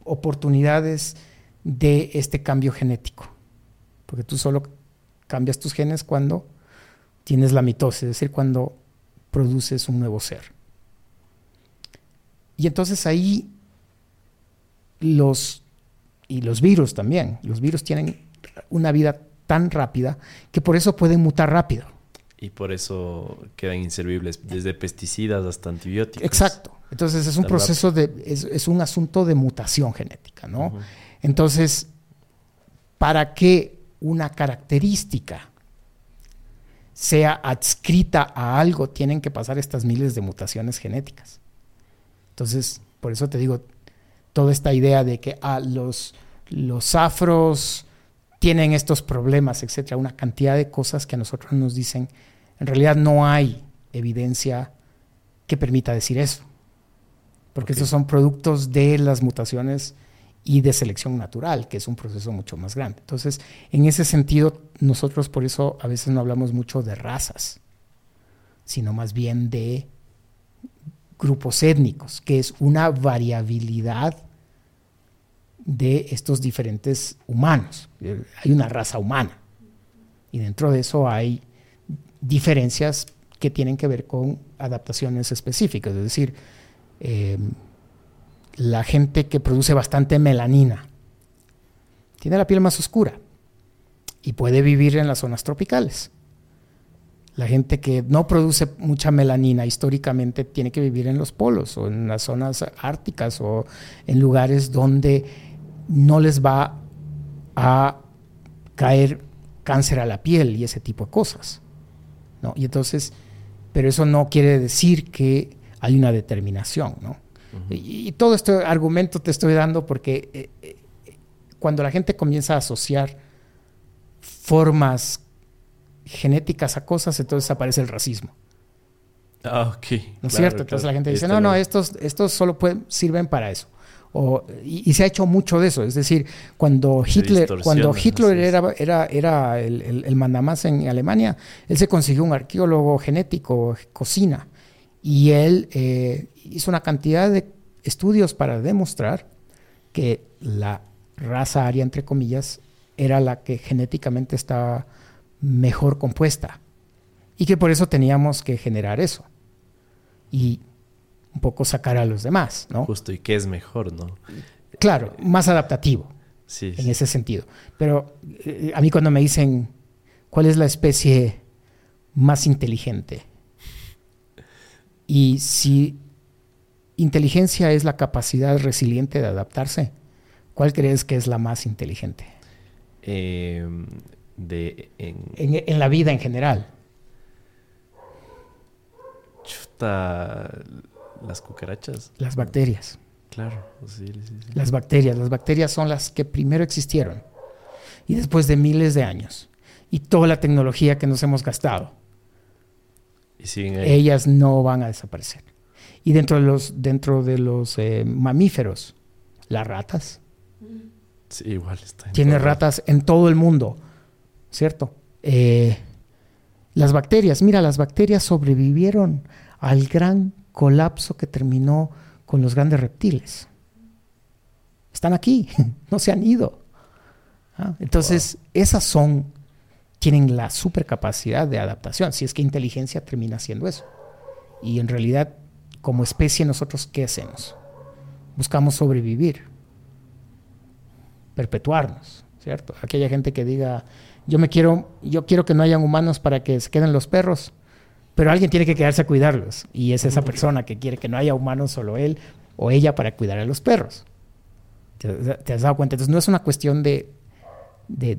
oportunidades de este cambio genético. Porque tú solo cambias tus genes cuando tienes la mitosis, es decir, cuando produces un nuevo ser. Y entonces ahí los, y los virus también, los virus tienen una vida tan rápida que por eso pueden mutar rápido. Y por eso quedan inservibles, desde pesticidas hasta antibióticos. Exacto. Entonces es un proceso de, es, un asunto de mutación genética, ¿no? Entonces, para que una característica sea adscrita a algo, tienen que pasar estas miles de mutaciones genéticas. Entonces, por eso te digo, toda esta idea de que ah, los, los afros tienen estos problemas, etcétera, una cantidad de cosas que a nosotros nos dicen, en realidad no hay evidencia que permita decir eso, porque estos son productos de las mutaciones y de selección natural, que es un proceso mucho más grande. Entonces, en ese sentido, nosotros por eso a veces no hablamos mucho de razas, sino más bien de grupos étnicos, que es una variabilidad de estos diferentes humanos. Hay una raza humana y dentro de eso hay diferencias que tienen que ver con adaptaciones específicas, es decir, em, la gente que produce bastante melanina tiene la piel más oscura y puede vivir en las zonas tropicales. La gente que no produce mucha melanina históricamente tiene que vivir en los polos o en las zonas árticas o en lugares donde no les va a caer cáncer a la piel y ese tipo de cosas. ¿no? Y entonces, pero eso no quiere decir que hay una determinación, ¿no? y, todo este argumento te estoy dando porque eh, eh, cuando la gente comienza a asociar formas genéticas a cosas, entonces aparece el racismo. Ah, ok. ¿No es cierto? Entonces la gente dice, no, no, estos, estos solo pueden, sirven para eso. O, y, se ha hecho mucho de eso. Es decir, cuando Hitler, cuando Hitler era, era, era el, el, el, mandamás en Alemania, él se consiguió un arqueólogo genético, cocina, y él eh, hizo una cantidad de estudios para demostrar que la raza aria, entre comillas, era la que genéticamente estaba mejor compuesta y que por eso teníamos que generar eso y un poco sacar a los demás, ¿no? Justo, y qué es mejor, ¿no? Claro, más adaptativo sí, en ese sentido. Pero eh, a mí cuando me dicen cuál es la especie más inteligente y si inteligencia es la capacidad resiliente de adaptarse, ¿cuál crees que es la más inteligente? Eh, de, en, la vida en general. Chuta, las cucarachas. Las bacterias. Claro, Las bacterias. Las bacterias son las que primero existieron. Y después de miles de años. Y toda la tecnología que nos hemos gastado. Ellas no van a desaparecer. Y dentro de los, dentro de los eh, mamíferos, las ratas. Sí, igual está. Tiene ratas en todo el mundo. ¿cierto? Eh, las bacterias, mira, las bacterias sobrevivieron al gran colapso que terminó con los grandes reptiles. Están aquí, (laughs) no se han ido. ¿Ah? Entonces, esas son, tienen la supercapacidad de adaptación, si es que inteligencia termina siendo eso. Y en realidad, como especie, nosotros, ¿qué hacemos? Buscamos sobrevivir, perpetuarnos, ¿cierto? Aquella gente que diga, yo me quiero, yo quiero que no hayan humanos para que se queden los perros, pero alguien tiene que quedarse a cuidarlos y es esa persona que quiere que no haya humanos, solo él o ella para cuidar a los perros. ¿Te, has dado cuenta? Entonces no es una cuestión de, de,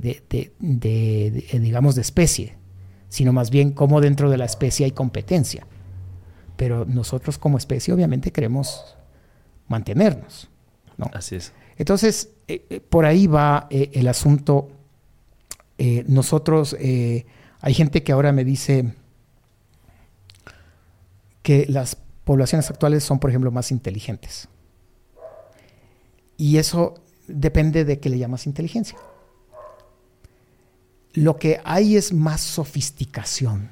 de, digamos, de especie, sino más bien cómo dentro de la especie hay competencia. Pero nosotros como especie obviamente queremos mantenernos. ¿no? Así es. Entonces, eh, eh, por ahí va eh, el asunto nosotros, hay gente que ahora me dice que las poblaciones actuales son, por ejemplo, más inteligentes. Y eso depende de qué le llamas inteligencia. Lo que hay es más sofisticación,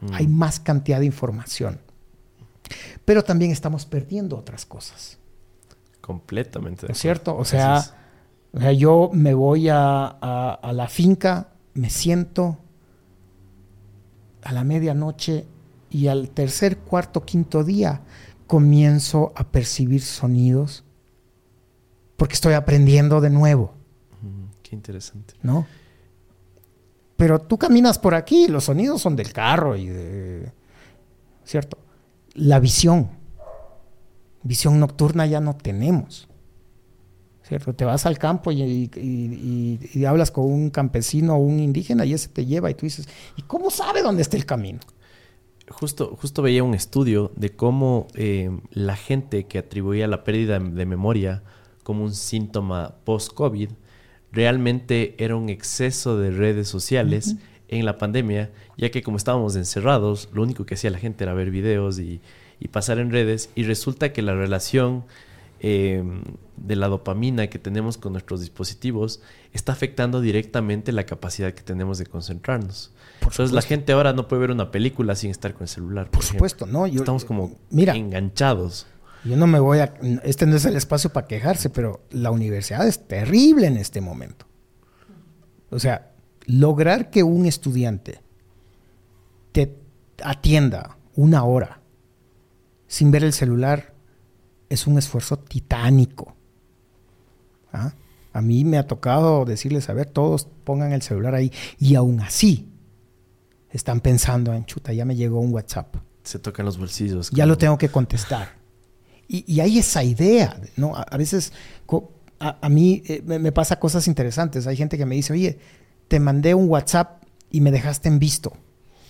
mm. hay más cantidad de información, pero también estamos perdiendo otras cosas. Completamente. ¿No es cierto? O sea, o sea, yo me voy a, la finca, me siento a la medianoche y al tercer, cuarto, quinto día comienzo a percibir sonidos porque estoy aprendiendo de nuevo. qué interesante. ¿No? Pero tú caminas por aquí, los sonidos son del carro y de... ¿Cierto? La visión. Visión nocturna ya no tenemos. ¿cierto? Te vas al campo y, hablas con un campesino o un indígena y ese te lleva y tú dices, ¿y cómo sabe dónde está el camino? Justo, justo veía un estudio de cómo eh, la gente que atribuía la pérdida de memoria como un síntoma post-COVID realmente era un exceso de redes sociales en la pandemia, ya que como estábamos encerrados, lo único que hacía la gente era ver videos y, y pasar en redes y resulta que la relación Em, de la dopamina que tenemos con nuestros dispositivos está afectando directamente la capacidad que tenemos de concentrarnos. Entonces la gente ahora no puede ver una película sin estar con el celular. Por, supuesto, no. Estamos como mira, enganchados. Yo no me voy a... Este no es el espacio para quejarse, pero la universidad es terrible en este momento. O sea, lograr que un estudiante te atienda una hora sin ver el celular es un esfuerzo titánico. ¿Ah? A mí me ha tocado decirles, a ver, todos pongan el celular ahí. Y aún así, están pensando en, chuta, ya me llegó un WhatsApp. Se tocan los bolsillos. Ya lo tengo que contestar. Y, hay esa idea, ¿no? A, veces, a, mí eh, me, me, pasa cosas interesantes. Hay gente que me dice, oye, te mandé un WhatsApp y me dejaste en visto.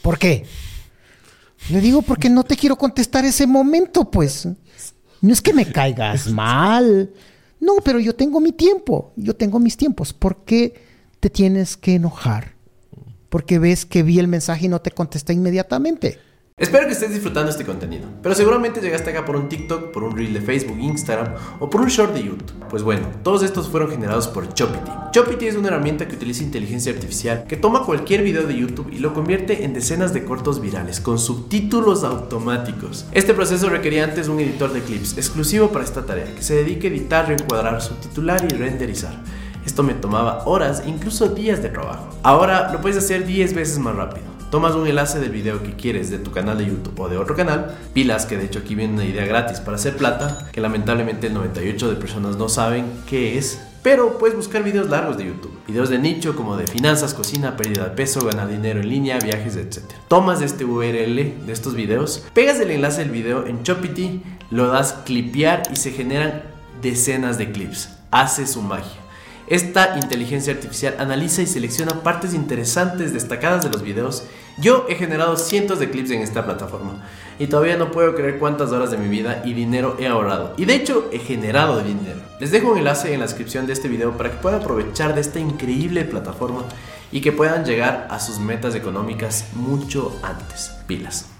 ¿Por qué? Le digo, porque no te quiero contestar ese momento, pues. No es que me caigas (laughs) mal. No, pero yo tengo mi tiempo. Yo tengo mis tiempos. ¿Por qué te tienes que enojar? Porque ves que vi el mensaje y no te contesté inmediatamente. Espero que estés disfrutando este contenido, pero seguramente llegaste acá por un TikTok, por un reel de Facebook, Instagram o por un short de YouTube. Pues bueno, todos estos fueron generados por Chopity. Chopity es una herramienta que utiliza inteligencia artificial que toma cualquier video de YouTube y lo convierte en decenas de cortos virales con subtítulos automáticos. Este proceso requería antes un editor de clips exclusivo para esta tarea que se dedique a editar, reencuadrar, subtitular y renderizar. Esto me tomaba horas, incluso días de trabajo. Ahora lo puedes hacer 10 veces más rápido tomas un enlace del video que quieres de tu canal de YouTube o de otro canal, pilas que de hecho aquí viene una idea gratis para hacer plata, que lamentablemente el 98 de personas no saben qué es, pero puedes buscar videos largos de YouTube, videos de nicho como de finanzas, cocina, pérdida de peso, ganar dinero en línea, viajes, etc. Tomas este URL de estos videos, pegas el enlace del video en Chopity, lo das clipear y se generan decenas de clips. Hace su magia. Esta inteligencia artificial analiza y selecciona partes interesantes destacadas de los videos. Yo he generado cientos de clips en esta plataforma y todavía no puedo creer cuántas horas de mi vida y dinero he ahorrado. Y de hecho he generado dinero. Les dejo un enlace en la descripción de este video para que puedan aprovechar de esta increíble plataforma y que puedan llegar a sus metas económicas mucho antes. Pilas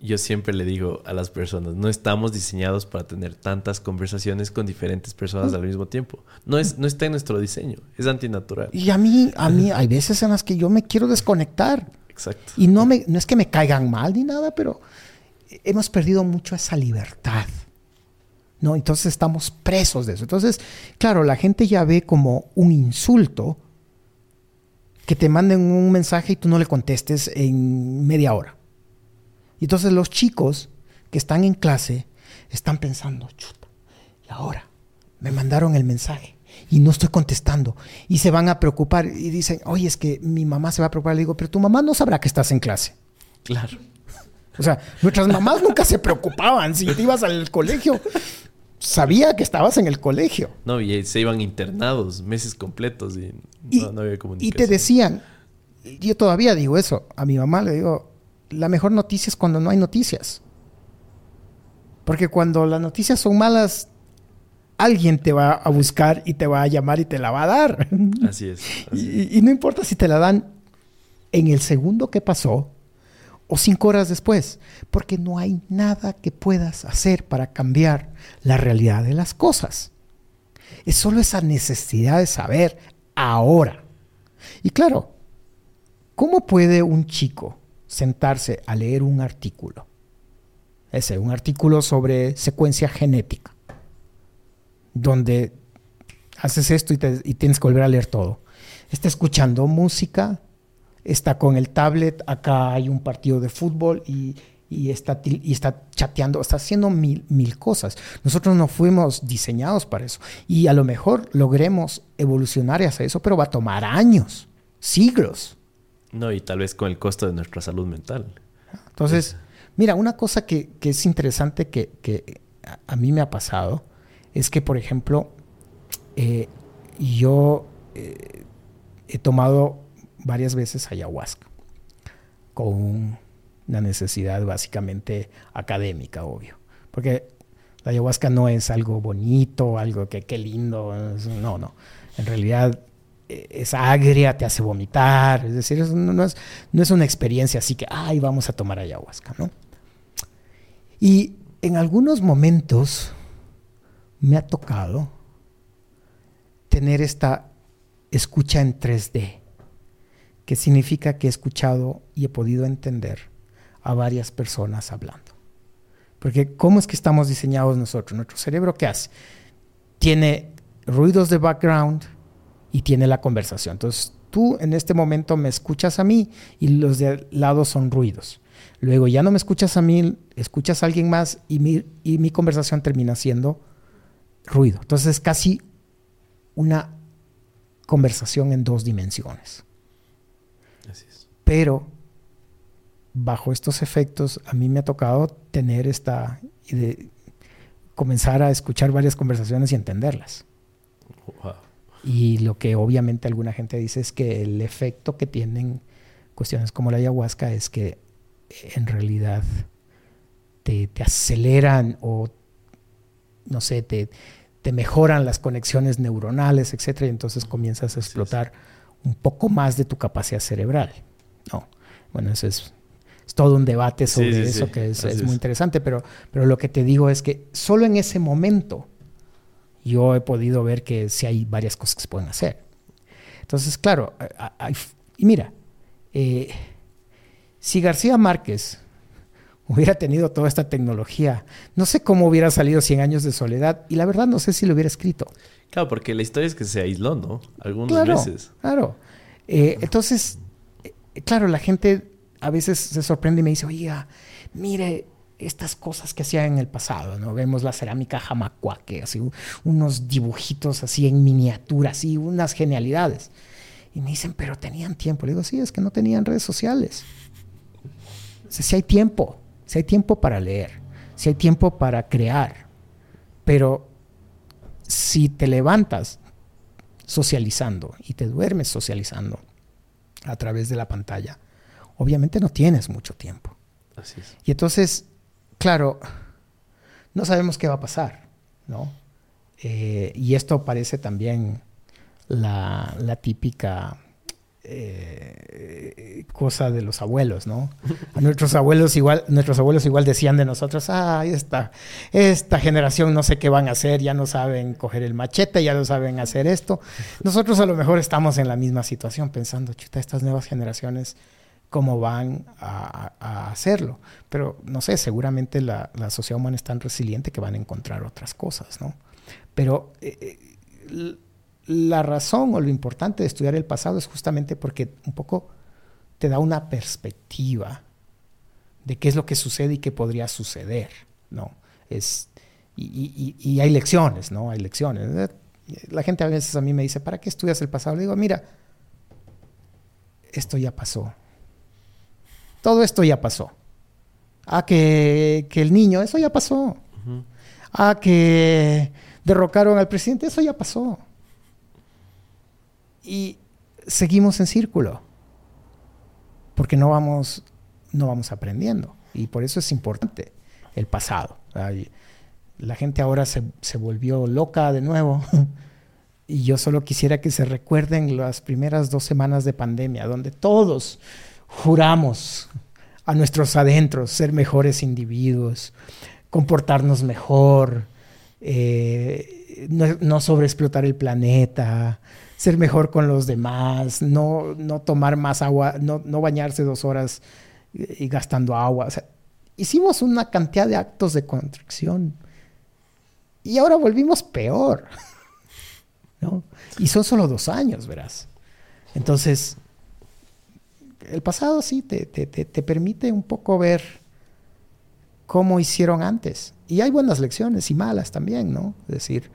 yo siempre le digo a las personas, no estamos diseñados para tener tantas conversaciones con diferentes personas al mismo tiempo. No, es, no está en nuestro diseño, es antinatural. Y a mí, a mí hay veces en las que yo me quiero desconectar. Exacto. Y no, me, no es que me caigan mal ni nada, pero hemos perdido mucho esa libertad. ¿no? Entonces estamos presos de eso. Entonces, claro, la gente ya ve como un insulto que te manden un mensaje y tú no le contestes en media hora. Y entonces los chicos que están en clase están pensando, chuta, y ahora me mandaron el mensaje y no estoy contestando. Y se van a preocupar y dicen, oye, es que mi mamá se va a preocupar. Le digo, pero tu mamá no sabrá que estás en clase. Claro. O sea, nuestras mamás nunca se preocupaban. Si te ibas al colegio, sabía que estabas en el colegio. No, y se iban internados meses completos y, no, había comunicación. Y te decían, yo todavía digo eso, a mi mamá le digo, la mejor noticia es cuando no hay noticias. Porque cuando las noticias son malas, alguien te va a buscar y te va a llamar y te la va a dar. (laughs) Así es. Y, no importa si te la dan en el segundo que pasó o cinco horas después, porque no hay nada que puedas hacer para cambiar la realidad de las cosas. Es solo esa necesidad de saber ahora. Y claro, ¿cómo puede un chico sentarse a leer un artículo. Ese, un artículo sobre secuencia genética, donde haces esto y, tienes que volver a leer todo. Está escuchando música, está con el tablet, acá hay un partido de fútbol y, está, y está chateando, está haciendo mil, mil cosas. Nosotros no fuimos diseñados para eso. Y a lo mejor logremos evolucionar hacia eso, pero va a tomar años, siglos. No, y tal vez con el costo de nuestra salud mental. Entonces, mira, una cosa que, es interesante que, a, mí me ha pasado es que, por ejemplo, eh, yo eh, he tomado varias veces ayahuasca con una necesidad básicamente académica, obvio. Porque la ayahuasca no es algo bonito, algo que qué lindo, no, no. En realidad es agria, te hace vomitar, es decir, no, es, no es una experiencia así que, ay, vamos a tomar ayahuasca, ¿no? Y en algunos momentos me ha tocado tener esta escucha en 3D, que significa que he escuchado y he podido entender a varias personas hablando. Porque ¿cómo es que estamos diseñados nosotros? Nuestro cerebro, ¿qué hace? Tiene ruidos de background y tiene la conversación. Entonces, tú en este momento me escuchas a mí y los de lado son ruidos. Luego ya no me escuchas a mí, escuchas a alguien más y mi, y mi conversación termina siendo ruido. Entonces es casi una conversación en dos dimensiones. Así es. Pero bajo estos efectos a mí me ha tocado tener esta y de comenzar a escuchar varias conversaciones y entenderlas. Y lo que obviamente alguna gente dice es que el efecto que tienen cuestiones como la ayahuasca es que en realidad te, aceleran o no sé, te, te, mejoran las conexiones neuronales, etcétera, y entonces comienzas a explotar un poco más de tu capacidad cerebral. No, bueno, eso es es todo un debate sobre eso que es, muy interesante, pero, pero lo que te digo es que solo en ese momento yo he podido ver que sí hay varias cosas que se pueden hacer. Entonces, claro, y mira, eh, si García Márquez (laughs) hubiera tenido toda esta tecnología, no sé cómo hubiera salido 100 años de soledad y la verdad no sé si lo hubiera escrito. Claro, porque la historia es que se aisló, ¿no? Algunos meses. Claro. Eh, entonces, eh, claro, la gente a veces se sorprende y me dice, oiga, mire estas cosas que hacía en el pasado, ¿no? Vemos la cerámica jamacuaque, así unos dibujitos así en miniatura, así unas genialidades. Y me dicen, pero tenían tiempo. Le digo, sí, es que no tenían redes sociales. si hay tiempo, si hay tiempo para leer, si hay tiempo para crear, pero si te levantas socializando y te duermes socializando a través de la pantalla, obviamente no tienes mucho tiempo. Así es. Y entonces, claro, no sabemos qué va a pasar, ¿no? Eh, y esto parece también la, típica eh, cosa de los abuelos, ¿no? (laughs) A nuestros abuelos igual, nuestros abuelos igual decían de nosotros, ah, esta, esta generación no sé qué van a hacer, ya no saben coger el machete, ya no saben hacer esto. Nosotros a lo mejor estamos en la misma situación pensando, chuta, estas nuevas generaciones cómo van a, hacerlo. Pero no sé, seguramente la, sociedad humana es tan resiliente que van a encontrar otras cosas, ¿no? Pero eh, eh, la razón o lo importante de estudiar el pasado es justamente porque un poco te da una perspectiva de qué es lo que sucede y qué podría suceder, ¿no? Es, y, y hay lecciones, ¿no? Hay lecciones. La gente a veces a mí me dice, ¿para qué estudias el pasado? Le digo, mira, esto ya pasó todo esto ya pasó. Ah, que, el niño, eso ya pasó. Ah, que derrocaron al presidente, eso ya pasó. Y seguimos en círculo. Porque no vamos, no vamos aprendiendo. Y por eso es importante el pasado. La gente ahora se, se volvió loca de nuevo. (laughs) y yo solo quisiera que se recuerden las primeras dos semanas de pandemia, donde todos juramos a nuestros adentros ser mejores individuos, comportarnos mejor, eh, no, sobreexplotar el planeta, ser mejor con los demás, no, no tomar más agua, no, bañarse dos horas y, gastando agua. hicimos una cantidad de actos de construcción y ahora volvimos peor. (laughs) Y son solo dos años, verás. Entonces, el pasado sí te, permite un poco ver cómo hicieron antes. Y hay buenas lecciones y malas también, ¿no? Es decir,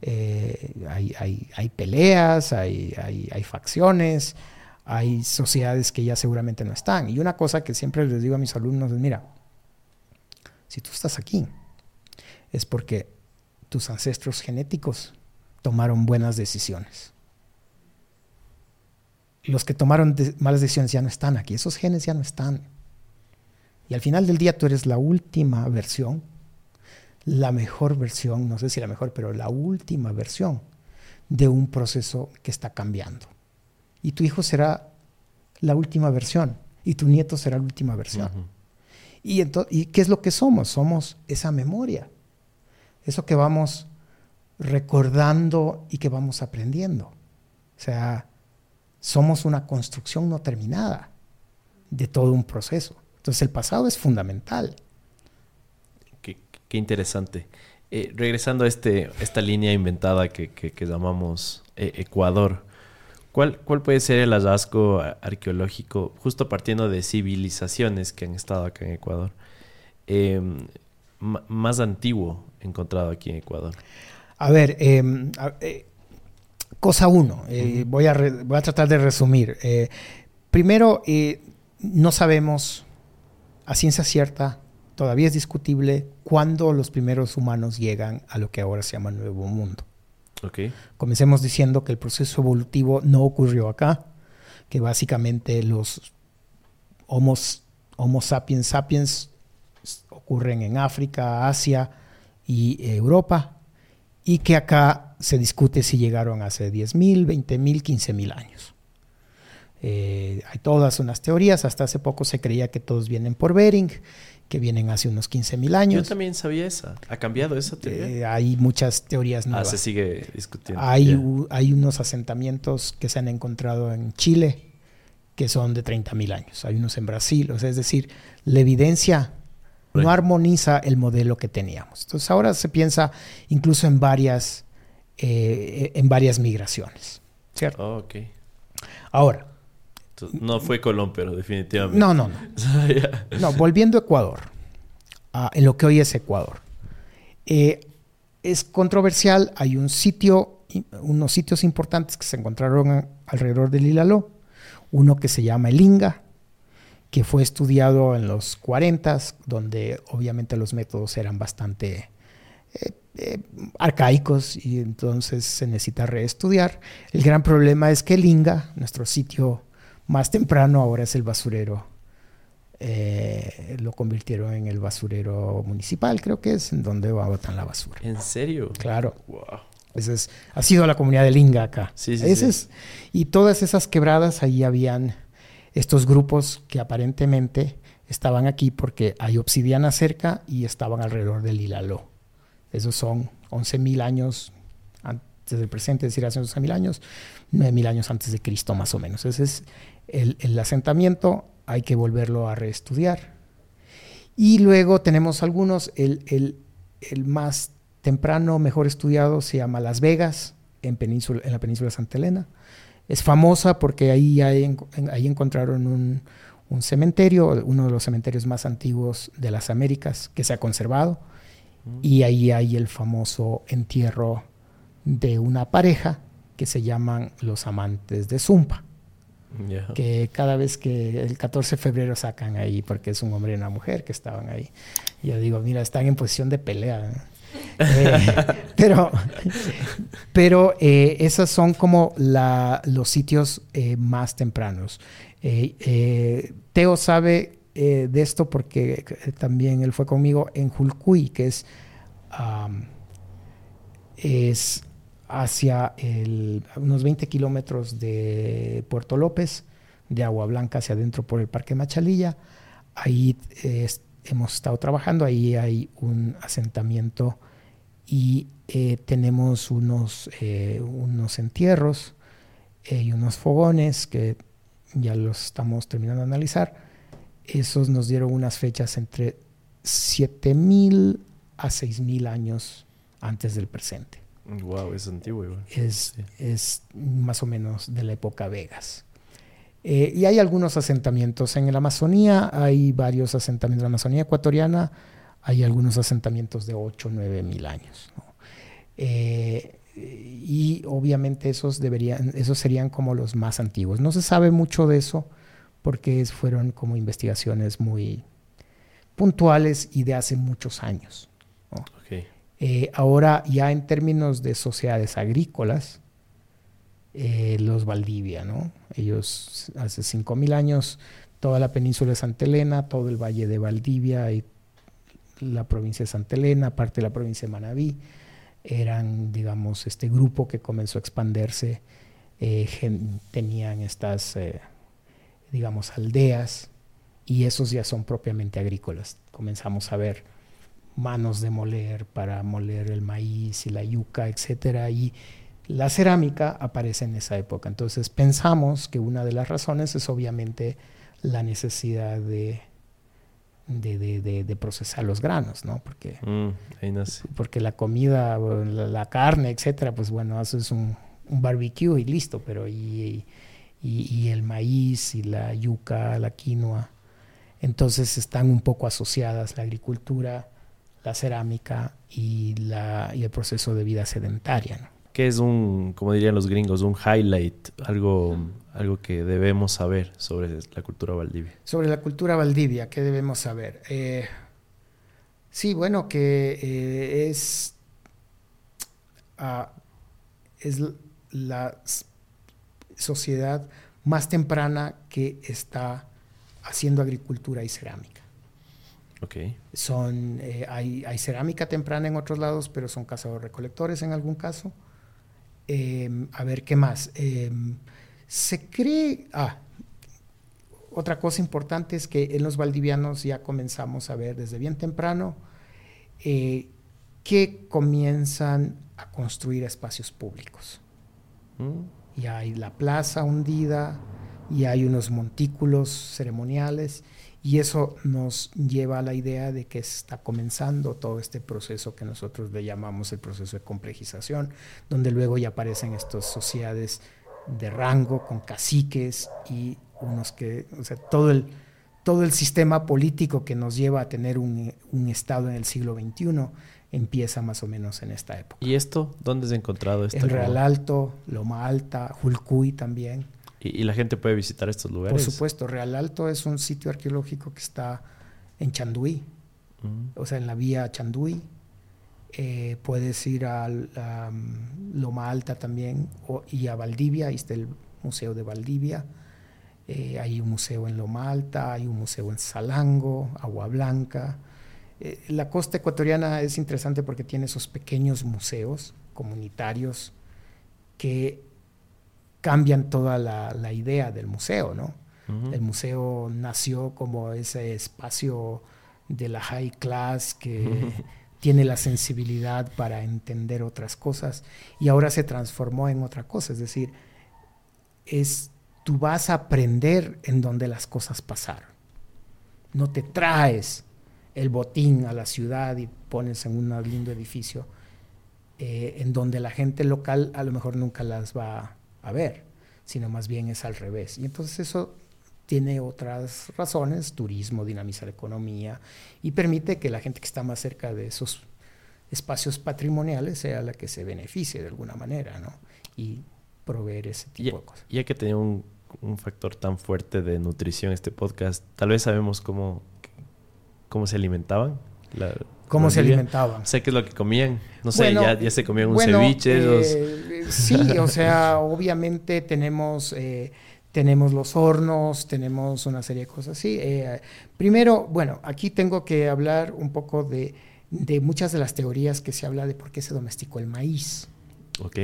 eh, hay, peleas, hay, facciones, hay sociedades que ya seguramente no están. Y una cosa que siempre les digo a mis alumnos es, mira, si tú estás aquí, es porque tus ancestros genéticos tomaron buenas decisiones. Los que tomaron malas decisiones ya no están aquí, esos genes ya no están. Y al final del día tú eres la última versión, la mejor versión, no sé si la mejor, pero la última versión de un proceso que está cambiando. Y tu hijo será la última versión y tu nieto será la última versión. y, ¿Y qué es lo que somos? Somos esa memoria, eso que vamos recordando y que vamos aprendiendo. O sea, somos una construcción no terminada de todo un proceso. Entonces el pasado es fundamental. Qué, interesante. Eh, regresando a este, esta línea inventada que, llamamos eh, Ecuador, ¿cuál, ¿cuál puede ser el hallazgo arqueológico, justo partiendo de civilizaciones que han estado acá en Ecuador, em, más antiguo encontrado aquí en Ecuador? A ver, em, eh, cosa uno, voy, a voy a tratar de resumir. primero, no sabemos a ciencia cierta, todavía es discutible cuándo los primeros humanos llegan a lo que ahora se llama Nuevo Mundo. Okay. Comencemos diciendo que el proceso evolutivo no ocurrió acá, que básicamente los Homo, homo sapiens sapiens ocurren en África, Asia y Europa, y que acá se discute si llegaron hace 10.000, 20.000, 15.000 años. Eh, hay todas unas teorías, hasta hace poco se creía que todos vienen por Bering, que vienen hace unos 15.000 años. Yo también sabía esa. ¿Ha cambiado esa teoría? Eh, hay muchas teorías ah, nuevas. Ah, se sigue discutiendo. Hay, hay unos asentamientos que se han encontrado en Chile que son de 30.000 años. Hay unos en Brasil. O sea, es decir, la evidencia no armoniza el modelo que teníamos. Entonces ahora se piensa incluso en varias, eh, en varias migraciones. ¿Cierto? Oh, ok. Ahora, no fue Colón, pero definitivamente. No, no, no. (laughs) no, volviendo a Ecuador, en lo que hoy es Ecuador. Eh, es controversial, hay un sitio, unos sitios importantes que se encontraron alrededor del Ilaló, uno que se llama el Inga, que fue estudiado en los 40, donde obviamente los métodos eran bastante eh, eh, arcaicos y entonces se necesita reestudiar. El gran problema es que el Inga, nuestro sitio más temprano ahora es el basurero. Eh, lo convirtieron en el basurero municipal, creo que es, en donde botar la basura. ¿En serio? Claro. Wow. es, ha sido la comunidad de Linga acá. Sí, sí, sí. y todas esas quebradas, ahí habían estos grupos que aparentemente estaban aquí porque hay obsidiana cerca y estaban alrededor del Ilaló. Esos son 11.000 años antes del presente, es decir, hace 11.000 años, 9.000 años antes de Cristo más o menos. Ese es el, asentamiento hay que volverlo a reestudiar. Y luego tenemos algunos, el, más temprano, mejor estudiado, se llama Las Vegas, en, la península Santa Elena. Es famosa porque ahí encontraron un, cementerio, uno de los cementerios más antiguos de las Américas que se ha conservado. Y ahí hay el famoso entierro de una pareja que se llaman los amantes de Zumpa que cada vez que el 14 de febrero sacan ahí, porque es un hombre y una mujer que estaban ahí. yo digo, mira, están en posición de pelea. (laughs) Eh, pero pero eh, esos son como la, los sitios eh, más tempranos. Teo sabe de esto porque también él fue conmigo en Julcuy, que es, es hacia unos 20 kilómetros de Puerto López, de Agua Blanca hacia adentro por el Parque Machalilla. Ahí hemos estado trabajando, ahí hay un asentamiento y eh, tenemos unos, eh, unos entierros eh, y unos fogones que ya los estamos terminando de analizar. Esos nos dieron unas fechas entre 7.000 a 6.000 años antes del presente. Wow, es antiguo Es, es más o menos de la época Vegas. Eh, y hay algunos asentamientos en la Amazonía, hay varios asentamientos en la Amazonía ecuatoriana, hay algunos asentamientos de 8 o 9 mil años. Eh, y obviamente esos, deberían, esos serían como los más antiguos. No se sabe mucho de eso porque fueron como investigaciones muy puntuales y de hace muchos años. Eh, ahora ya en términos de sociedades agrícolas, eh, los Valdivia, ¿no? Ellos hace 5.000 años, toda la península de Santa Elena, todo el valle de Valdivia y la provincia de Santa Elena, parte de la provincia de Manabí, eran, digamos, este grupo que comenzó a expandirse, eh, tenían estas, digamos, aldeas y esos ya son propiamente agrícolas. Comenzamos a ver manos de moler para moler el maíz y la yuca, etcétera, y la cerámica aparece en esa época. Entonces pensamos que una de las razones es obviamente la necesidad de, de, procesar los granos, ¿no? Porque, mm, porque la comida, la, carne, etcétera, pues bueno, haces un, un barbecue y listo, pero y, y, el maíz y la yuca, la quinoa, entonces están un poco asociadas la agricultura la cerámica y, la, y el proceso de vida sedentaria. ¿Qué es un, como dirían los gringos, un highlight, algo, algo que debemos saber sobre la cultura Valdivia? Sobre la cultura Valdivia, ¿qué debemos saber? Eh, sí, bueno, que eh, es, ah, es la sociedad más temprana que está haciendo agricultura y cerámica. Son, eh, hay, cerámica temprana en otros lados, pero son cazadores recolectores en algún caso. Em, a ver, ¿qué más? Em, se cree, ah, otra cosa importante es que en los valdivianos ya comenzamos a ver desde bien temprano eh, que comienzan a construir espacios públicos. Mm. Y hay la plaza hundida, y hay unos montículos ceremoniales y eso nos lleva a la idea de que está comenzando todo este proceso que nosotros le llamamos el proceso de complejización, donde luego ya aparecen estas sociedades de rango con caciques y unos que, o sea, todo el, todo el sistema político que nos lleva a tener un, un Estado en el siglo XXI empieza más o menos en esta época. ¿Y esto dónde se ha encontrado? Esto el Real Alto, Loma Alta, Julcuy también. ¿Y, la gente puede visitar estos lugares? Por supuesto, Real Alto es un sitio arqueológico que está en Chanduí, mm. o sea, en la vía Chanduí. Eh, puedes ir a, mm, Loma Alta también y a Valdivia, ahí está el Museo de Valdivia. Eh, hay un museo en Loma Alta, hay un museo en Salango, Agua Blanca. Eh, la costa ecuatoriana es interesante porque tiene esos pequeños museos comunitarios que cambian toda la, idea del museo, ¿no? El museo nació como ese espacio de la high class que (laughs) tiene la sensibilidad para entender otras cosas y ahora se transformó en otra cosa, es decir, es tú vas a aprender en donde las cosas pasaron. No te traes el botín a la ciudad y pones en un lindo edificio eh, en donde la gente local a lo mejor nunca las va a ver, sino más bien es al revés. Y entonces eso tiene otras razones, turismo, dinamiza la economía y permite que la gente que está más cerca de esos espacios patrimoniales sea la que se beneficie de alguna manera, ¿no? Y proveer ese tipo de cosas. Ya que tenía un, un, factor tan fuerte de nutrición este podcast, tal vez sabemos cómo, cómo se alimentaban. La, ¿Cómo se alimentaban? Sé qué es lo que comían. No sé, ya, se comían un ceviche. Eh, sí, o (laughs) sea, obviamente tenemos, eh, tenemos los hornos, tenemos una serie de cosas así. Eh, primero, bueno, aquí tengo que hablar un poco de, de, muchas de las teorías que se habla de por qué se domesticó el maíz. Ok.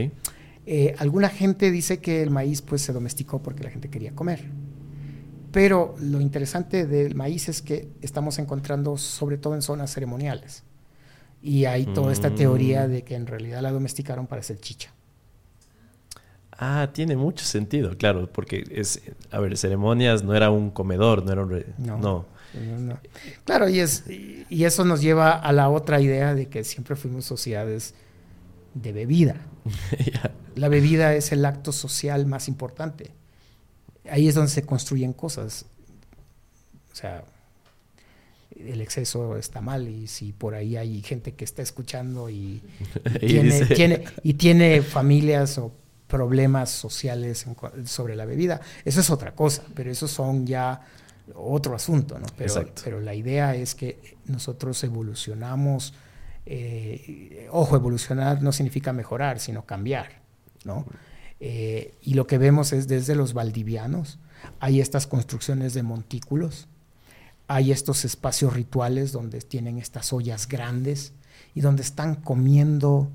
alguna gente dice que el maíz pues se domesticó porque la gente quería comer. Pero lo interesante del maíz es que estamos encontrando sobre todo en zonas ceremoniales. Y hay toda esta mm. teoría de que en realidad la domesticaron para hacer chicha. Ah, tiene mucho sentido, claro, porque es, a ver, ceremonias no era un comedor, no era un... no. no. Claro, y, es, y eso nos lleva a la otra idea de que siempre fuimos sociedades de bebida. (laughs) La bebida es el acto social más importante ahí es donde se construyen cosas. O sea, el exceso está mal y si por ahí hay gente que está escuchando y, (laughs) tiene, y tiene familias o problemas sociales sobre la bebida, eso es otra cosa, pero eso son ya otro asunto, ¿no? Pero, pero la idea es que nosotros evolucionamos eh, ojo, evolucionar no significa mejorar, sino cambiar, ¿no? Eh, y lo que vemos es desde los valdivianos, hay estas construcciones de montículos, hay estos espacios rituales donde tienen estas ollas grandes y donde están comiendo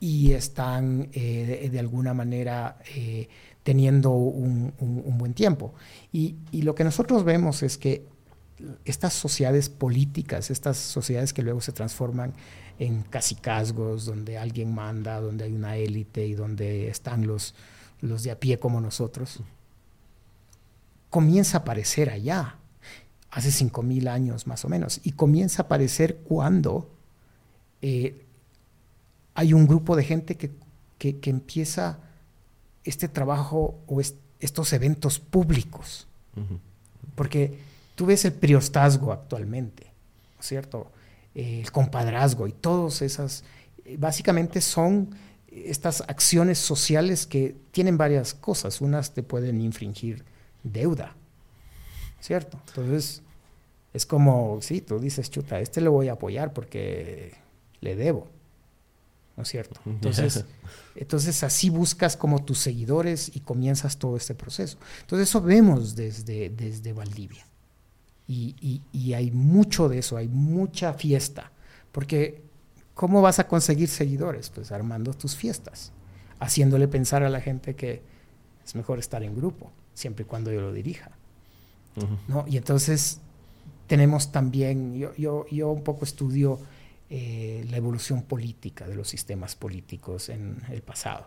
y están eh, de, alguna manera teniendo un, buen tiempo. Y, lo que nosotros vemos es que estas sociedades políticas, estas sociedades que luego se transforman en casicazgos, donde alguien manda, donde hay una élite y donde están los, los de a pie como nosotros, comienza a aparecer allá, hace 5.000 años más o menos, y comienza a aparecer cuando eh, hay un grupo de gente que, que, empieza este trabajo o estos eventos públicos. Porque Tú ves el priostazgo actualmente, ¿cierto? El compadrazgo y todas esas, eh, básicamente son estas acciones sociales que tienen varias cosas. Unas te pueden infringir deuda, ¿cierto? Entonces, es como, sí, tú dices, chuta, este le voy a apoyar porque le debo, ¿no es cierto? Entonces, (laughs) entonces así buscas como tus seguidores y comienzas todo este proceso. Entonces, eso vemos desde, desde Valdivia. Y, hay mucho de eso, hay mucha fiesta, porque ¿cómo vas a conseguir seguidores? Pues armando tus fiestas, haciéndole pensar a la gente que es mejor estar en grupo, siempre y cuando yo lo dirija. ¿no? Y entonces tenemos también, yo, yo, yo un poco estudio eh, la evolución política de los sistemas políticos en el pasado.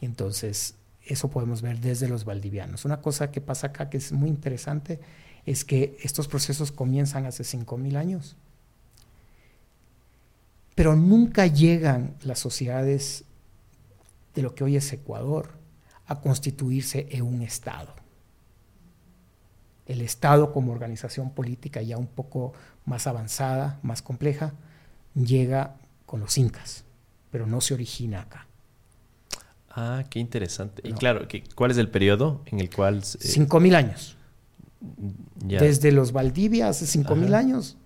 Entonces, eso podemos ver desde los valdivianos. Una cosa que pasa acá que es muy interesante es que estos procesos comienzan hace 5.000 años, pero nunca llegan las sociedades de lo que hoy es Ecuador a constituirse en un Estado. El Estado como organización política ya un poco más avanzada, más compleja, llega con los incas, pero no se origina acá. Ah, qué interesante. Y claro, ¿cuál es el periodo en el cual... Cinco mil años. Desde los Valdivia hace 5.000 años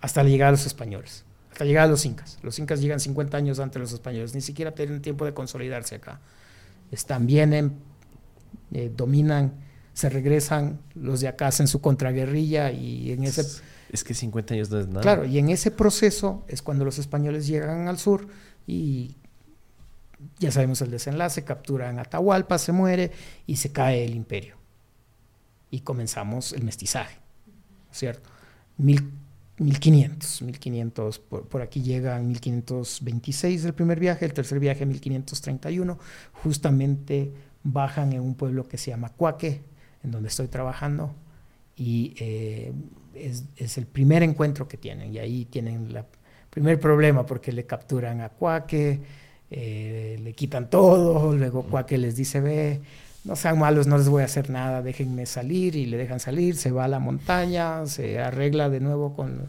hasta la llegada de los españoles, hasta la llegada de los incas. Los incas llegan 50 años antes de los españoles, ni siquiera tienen tiempo de consolidarse acá. Están, vienen, eh, dominan, se regresan, los de acá hacen su contraguerrilla y en ese... Es que 50 años no es nada. Claro, y en ese proceso es cuando los españoles llegan al sur y ya sabemos el desenlace, capturan Atahualpa, se muere y se cae el imperio y comenzamos el mestizaje, ¿cierto? Mil, 1500, 1500, por, por, aquí llegan 1526 el primer viaje, el tercer viaje 1531, justamente bajan en un pueblo que se llama Cuaque, en donde estoy trabajando, y eh, es, es, el primer encuentro que tienen, y ahí tienen el primer problema porque le capturan a Cuaque, eh, le quitan todo, luego Cuaque les dice, ve, no sean malos, no les voy a hacer nada, déjenme salir y le dejan salir, se va a la montaña, se arregla de nuevo con,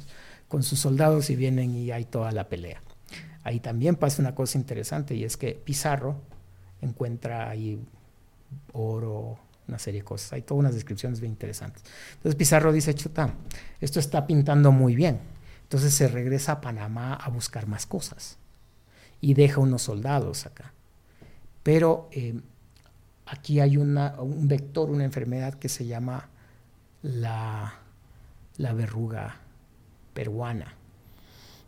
con sus soldados y vienen y hay toda la pelea. Ahí también pasa una cosa interesante y es que Pizarro encuentra ahí oro, una serie de cosas, hay todas unas descripciones bien interesantes. Entonces Pizarro dice, chuta, esto está pintando muy bien. Entonces se regresa a Panamá a buscar más cosas y deja unos soldados acá. Pero eh, aquí hay un vector, una enfermedad que se llama la, verruga peruana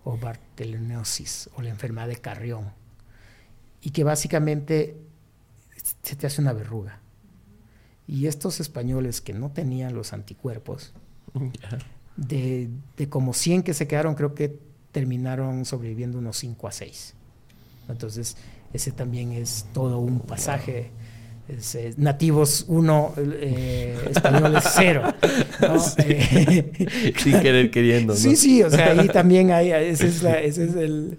o bartelinosis o la enfermedad de Carrión y que básicamente se te hace una verruga. Y estos españoles que no tenían los anticuerpos, de, de, como 100 que se quedaron, creo que terminaron sobreviviendo unos 5 a 6. Entonces, ese también es todo un pasaje eh, nativos uno, eh, españoles cero. (laughs) Eh, Sin querer queriendo. Sí, sí, o sea, ahí también hay, ese es, el,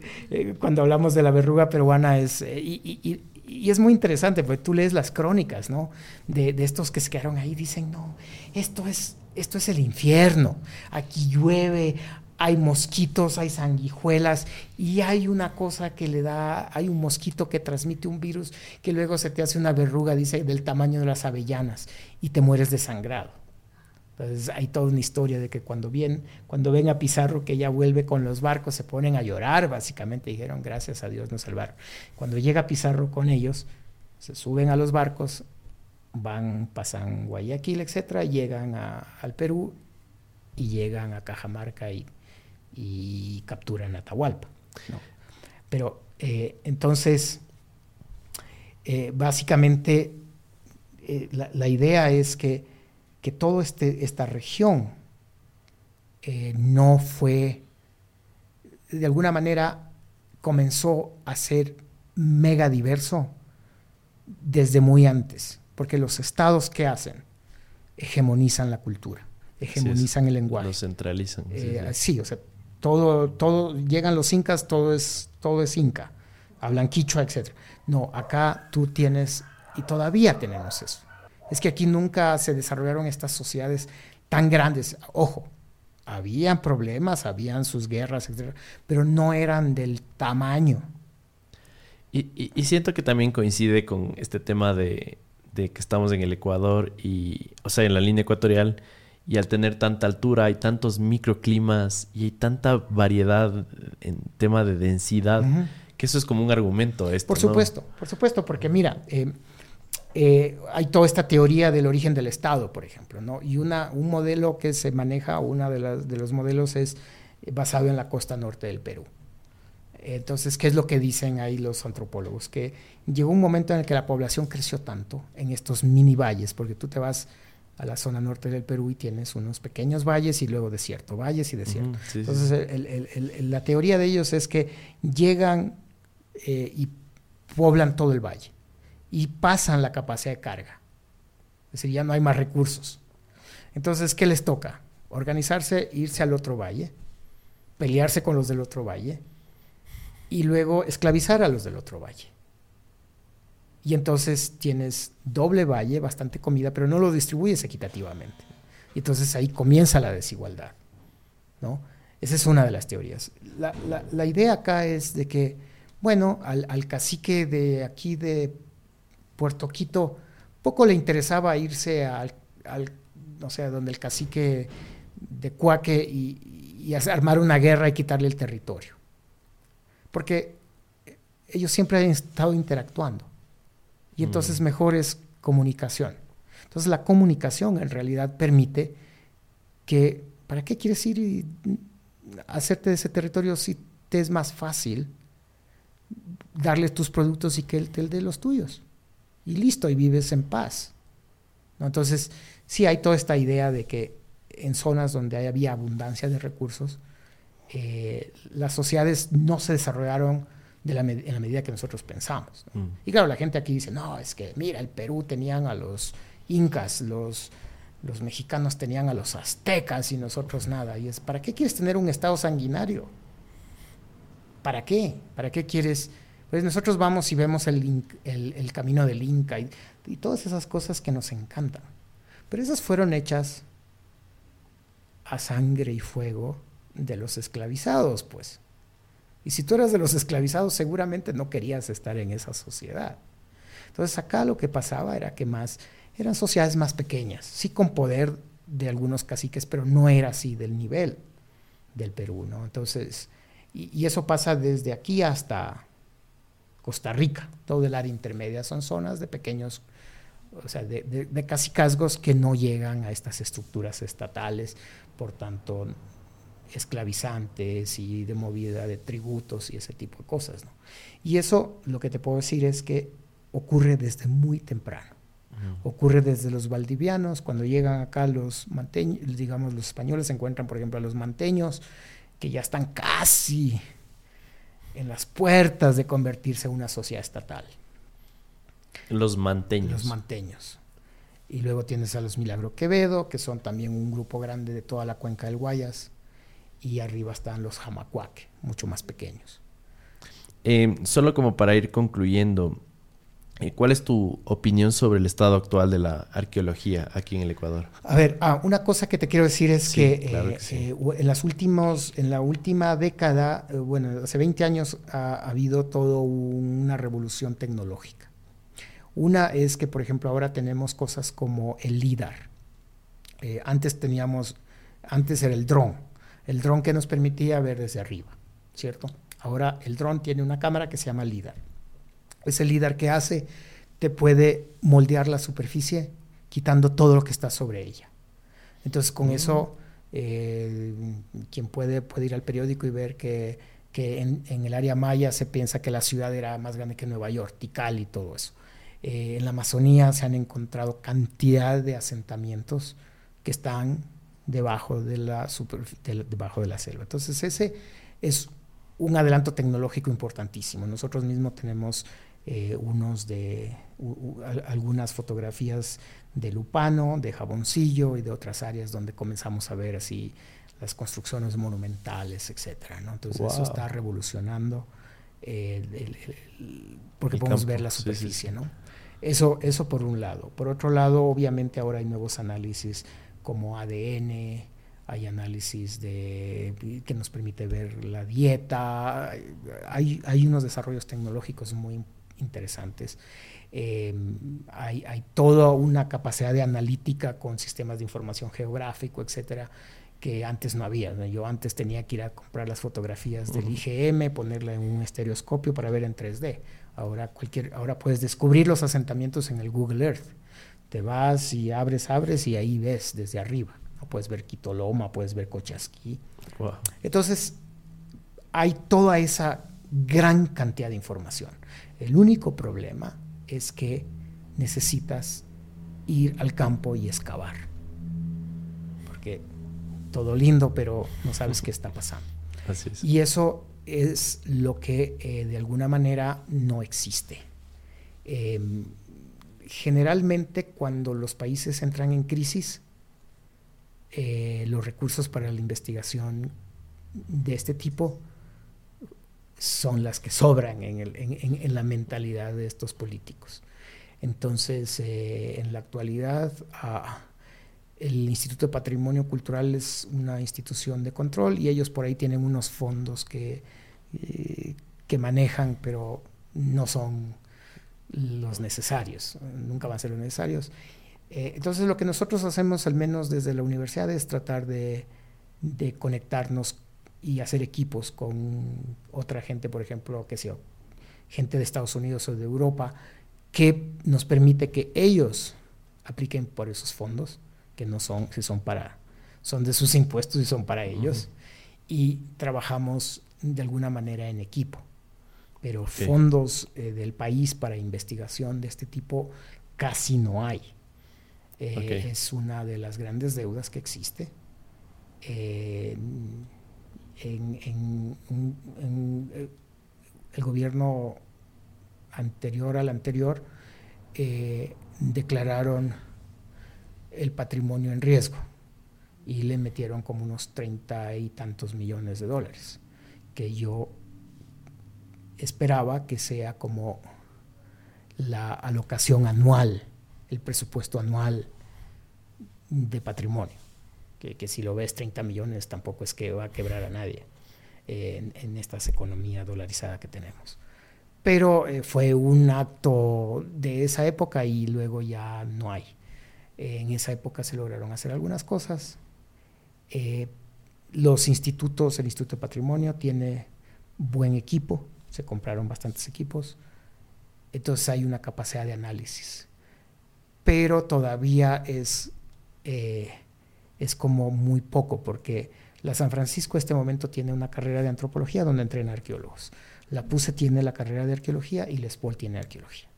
cuando hablamos de la verruga peruana es, y, es muy interesante, porque tú lees las crónicas, ¿no? De, de, estos que se quedaron ahí, dicen, no, esto es, esto es el infierno, aquí llueve, hay mosquitos, hay sanguijuelas y hay una cosa que le da, hay un mosquito que transmite un virus que luego se te hace una verruga, dice, del tamaño de las avellanas y te mueres desangrado. Entonces hay toda una historia de que cuando, ven, cuando ven a Pizarro que ella vuelve con los barcos, se ponen a llorar, básicamente dijeron, gracias a Dios nos salvaron. Cuando llega Pizarro con ellos, se suben a los barcos, van, pasan Guayaquil, etcétera, llegan al Perú y llegan a Cajamarca y, y capturan Atahualpa. Pero eh, entonces, eh, básicamente, eh, la, idea es que, que toda este, esta región no fue, de alguna manera, comenzó a ser mega diverso desde muy antes, porque los estados que hacen hegemonizan la cultura, hegemonizan el lenguaje. Lo centralizan. sí, o sea, todo, todo, llegan los incas, todo es, todo es inca, hablan quichua, etc. No, acá tú tienes, y todavía tenemos eso. Es que aquí nunca se desarrollaron estas sociedades tan grandes. Ojo, habían problemas, habían sus guerras, etc. Pero no eran del tamaño. Y, y, siento que también coincide con este tema de, de, que estamos en el Ecuador y, o sea, en la línea ecuatorial y al tener tanta altura hay tantos microclimas y hay tanta variedad en tema de densidad, que eso es como un argumento. Esto, por supuesto, por supuesto, porque mira, eh, eh, hay toda esta teoría del origen del Estado, por ejemplo, ¿no? Y una, un modelo que se maneja, uno de, las, de los modelos es basado en la costa norte del Perú. Entonces, ¿qué es lo que dicen ahí los antropólogos? Que llegó un momento en el que la población creció tanto en estos mini valles, porque tú te vas a la zona norte del Perú y tienes unos pequeños valles y luego desierto, valles y desierto. Entonces, la teoría de ellos es que llegan eh, y poblan todo el valle y pasan la capacidad de carga. Es decir, ya no hay más recursos. Entonces, ¿qué les toca? Organizarse, irse al otro valle, pelearse con los del otro valle y luego esclavizar a los del otro valle. Y entonces tienes doble valle, bastante comida, pero no lo distribuyes equitativamente. Y entonces ahí comienza la desigualdad. ¿no? Esa es una de las teorías. La, idea acá es de que, bueno, al, cacique de aquí de Puerto Quito, poco le interesaba irse al, no sé, donde el cacique de Cuaque y, y armar una guerra y quitarle el territorio. Porque ellos siempre han estado interactuando. Y entonces mm. mejor es comunicación. Entonces la comunicación en realidad permite que, ¿para qué quieres ir y hacerte de ese territorio si te es más fácil darles tus productos y que él te dé los tuyos? Y listo, y vives en paz. Entonces, sí hay toda esta idea de que en zonas donde había abundancia de recursos, eh, las sociedades no se desarrollaron de la en la medida que nosotros pensamos. Mm. Y claro, la gente aquí dice, no, es que mira, el Perú tenían a los incas, los, los mexicanos tenían a los aztecas y nosotros nada. Y es, ¿para qué quieres tener un estado sanguinario? ¿Para qué? ¿Para qué quieres? Pues nosotros vamos y vemos el, el, camino del Inca y, y todas esas cosas que nos encantan. Pero esas fueron hechas a sangre y fuego de los esclavizados, pues. Y si tú eras de los esclavizados, seguramente no querías estar en esa sociedad. Entonces acá lo que pasaba era que más eran sociedades más pequeñas, sí con poder de algunos caciques, pero no era así del nivel del Perú, ¿no? Entonces, y, eso pasa desde aquí hasta Costa Rica, todo el área intermedia son zonas de pequeños, o sea, de, de, de cacicazgos que no llegan a estas estructuras estatales, por tanto esclavizantes y de movida de tributos y ese tipo de cosas. Y eso lo que te puedo decir es que ocurre desde muy temprano. Ocurre desde los valdivianos, cuando llegan acá los manteños, digamos los españoles encuentran, por ejemplo, a los manteños, que ya están casi en las puertas de convertirse en una sociedad estatal. Los manteños. Los manteños. Y luego tienes a los Milagro Quevedo, que son también un grupo grande de toda la cuenca del Guayas y arriba están los jamacuac, mucho más pequeños. Eh, solo como para ir concluyendo, eh, ¿cuál es tu opinión sobre el estado actual de la arqueología aquí en el Ecuador? A ver, ah, una cosa que te quiero decir es que, eh, en las últimos, en la última década, bueno, hace 20 años ha, habido toda una revolución tecnológica. Una es que, por ejemplo, ahora tenemos cosas como el LIDAR. Antes teníamos, antes era el dron, el dron que nos permitía ver desde arriba, ¿cierto? Ahora el dron tiene una cámara que se llama LIDAR. Ese LIDAR que hace te puede moldear la superficie quitando todo lo que está sobre ella. Entonces con eso, eh, quien puede, puede ir al periódico y ver que, que en, en, el área maya se piensa que la ciudad era más grande que Nueva York, Tikal y todo eso. Eh, en la Amazonía se han encontrado cantidad de asentamientos que están debajo de la, de, debajo de la selva. Entonces ese es un adelanto tecnológico importantísimo. Nosotros mismos tenemos eh, unos de algunas fotografías de Lupano, de Jaboncillo y de otras áreas donde comenzamos a ver así las construcciones monumentales, etcétera. ¿no? Entonces eso está revolucionando eh, el, el, porque podemos campo. ver la superficie, sí, sí. ¿no? Eso, eso por un lado. Por otro lado, obviamente ahora hay nuevos análisis como ADN, hay análisis de, que nos permite ver la dieta, hay, hay unos desarrollos tecnológicos muy interesantes. Eh, hay, hay, toda una capacidad de analítica con sistemas de información geográfico, etcétera, que antes no había. ¿no? Yo antes tenía que ir a comprar las fotografías del IGM, ponerla en un estereoscopio para ver en 3D. Ahora, cualquier, ahora puedes descubrir los asentamientos en el Google Earth. Te vas y abres, abres y ahí ves desde arriba. ¿no? Puedes ver Quitoloma, puedes ver Cochasquí. Wow. Entonces, hay toda esa gran cantidad de información. El único problema es que necesitas ir al campo y excavar. Porque todo lindo, pero no sabes qué está pasando. (laughs) Así es. Y eso es lo que eh, de alguna manera no existe. Eh, generalmente cuando los países entran en crisis, eh, los recursos para la investigación de este tipo son las que sobran en, la mentalidad de estos políticos. Entonces, eh, en la actualidad, el Instituto de Patrimonio Cultural es una institución de control y ellos por ahí tienen unos fondos que, eh, que manejan, pero no son los necesarios, nunca van a ser los necesarios. Eh, entonces lo que nosotros hacemos, al menos desde la universidad, es tratar de, de conectarnos y hacer equipos con otra gente, por ejemplo, que sea gente de Estados Unidos o de Europa, que nos permite que ellos apliquen por esos fondos, que no son, si son para, son de sus (laughs) impuestos y son para ellos, uh -huh. y trabajamos de alguna manera en equipo. Pero okay. fondos eh, del país para investigación de este tipo casi no hay. Eh, okay. Es una de las grandes deudas que existe. Eh, en, en, en, en, el gobierno anterior al anterior declararon el patrimonio en riesgo y le metieron como unos treinta y tantos millones de dólares, que yo esperaba que sea como la alocación anual, el presupuesto anual de patrimonio que, que, si lo ves 30 millones tampoco es que va a quebrar a nadie eh, en, en, esta economía dolarizada que tenemos. Pero eh, fue un acto de esa época y luego ya no hay. Eh, en esa época se lograron hacer algunas cosas. Eh, los institutos, el Instituto de Patrimonio tiene buen equipo, se compraron bastantes equipos, entonces hay una capacidad de análisis, pero todavía es eh, es como muy poco, porque la San Francisco en este momento tiene una carrera de antropología donde entrena arqueólogos. La PUSE tiene la carrera de arqueología y la SPOL tiene arqueología.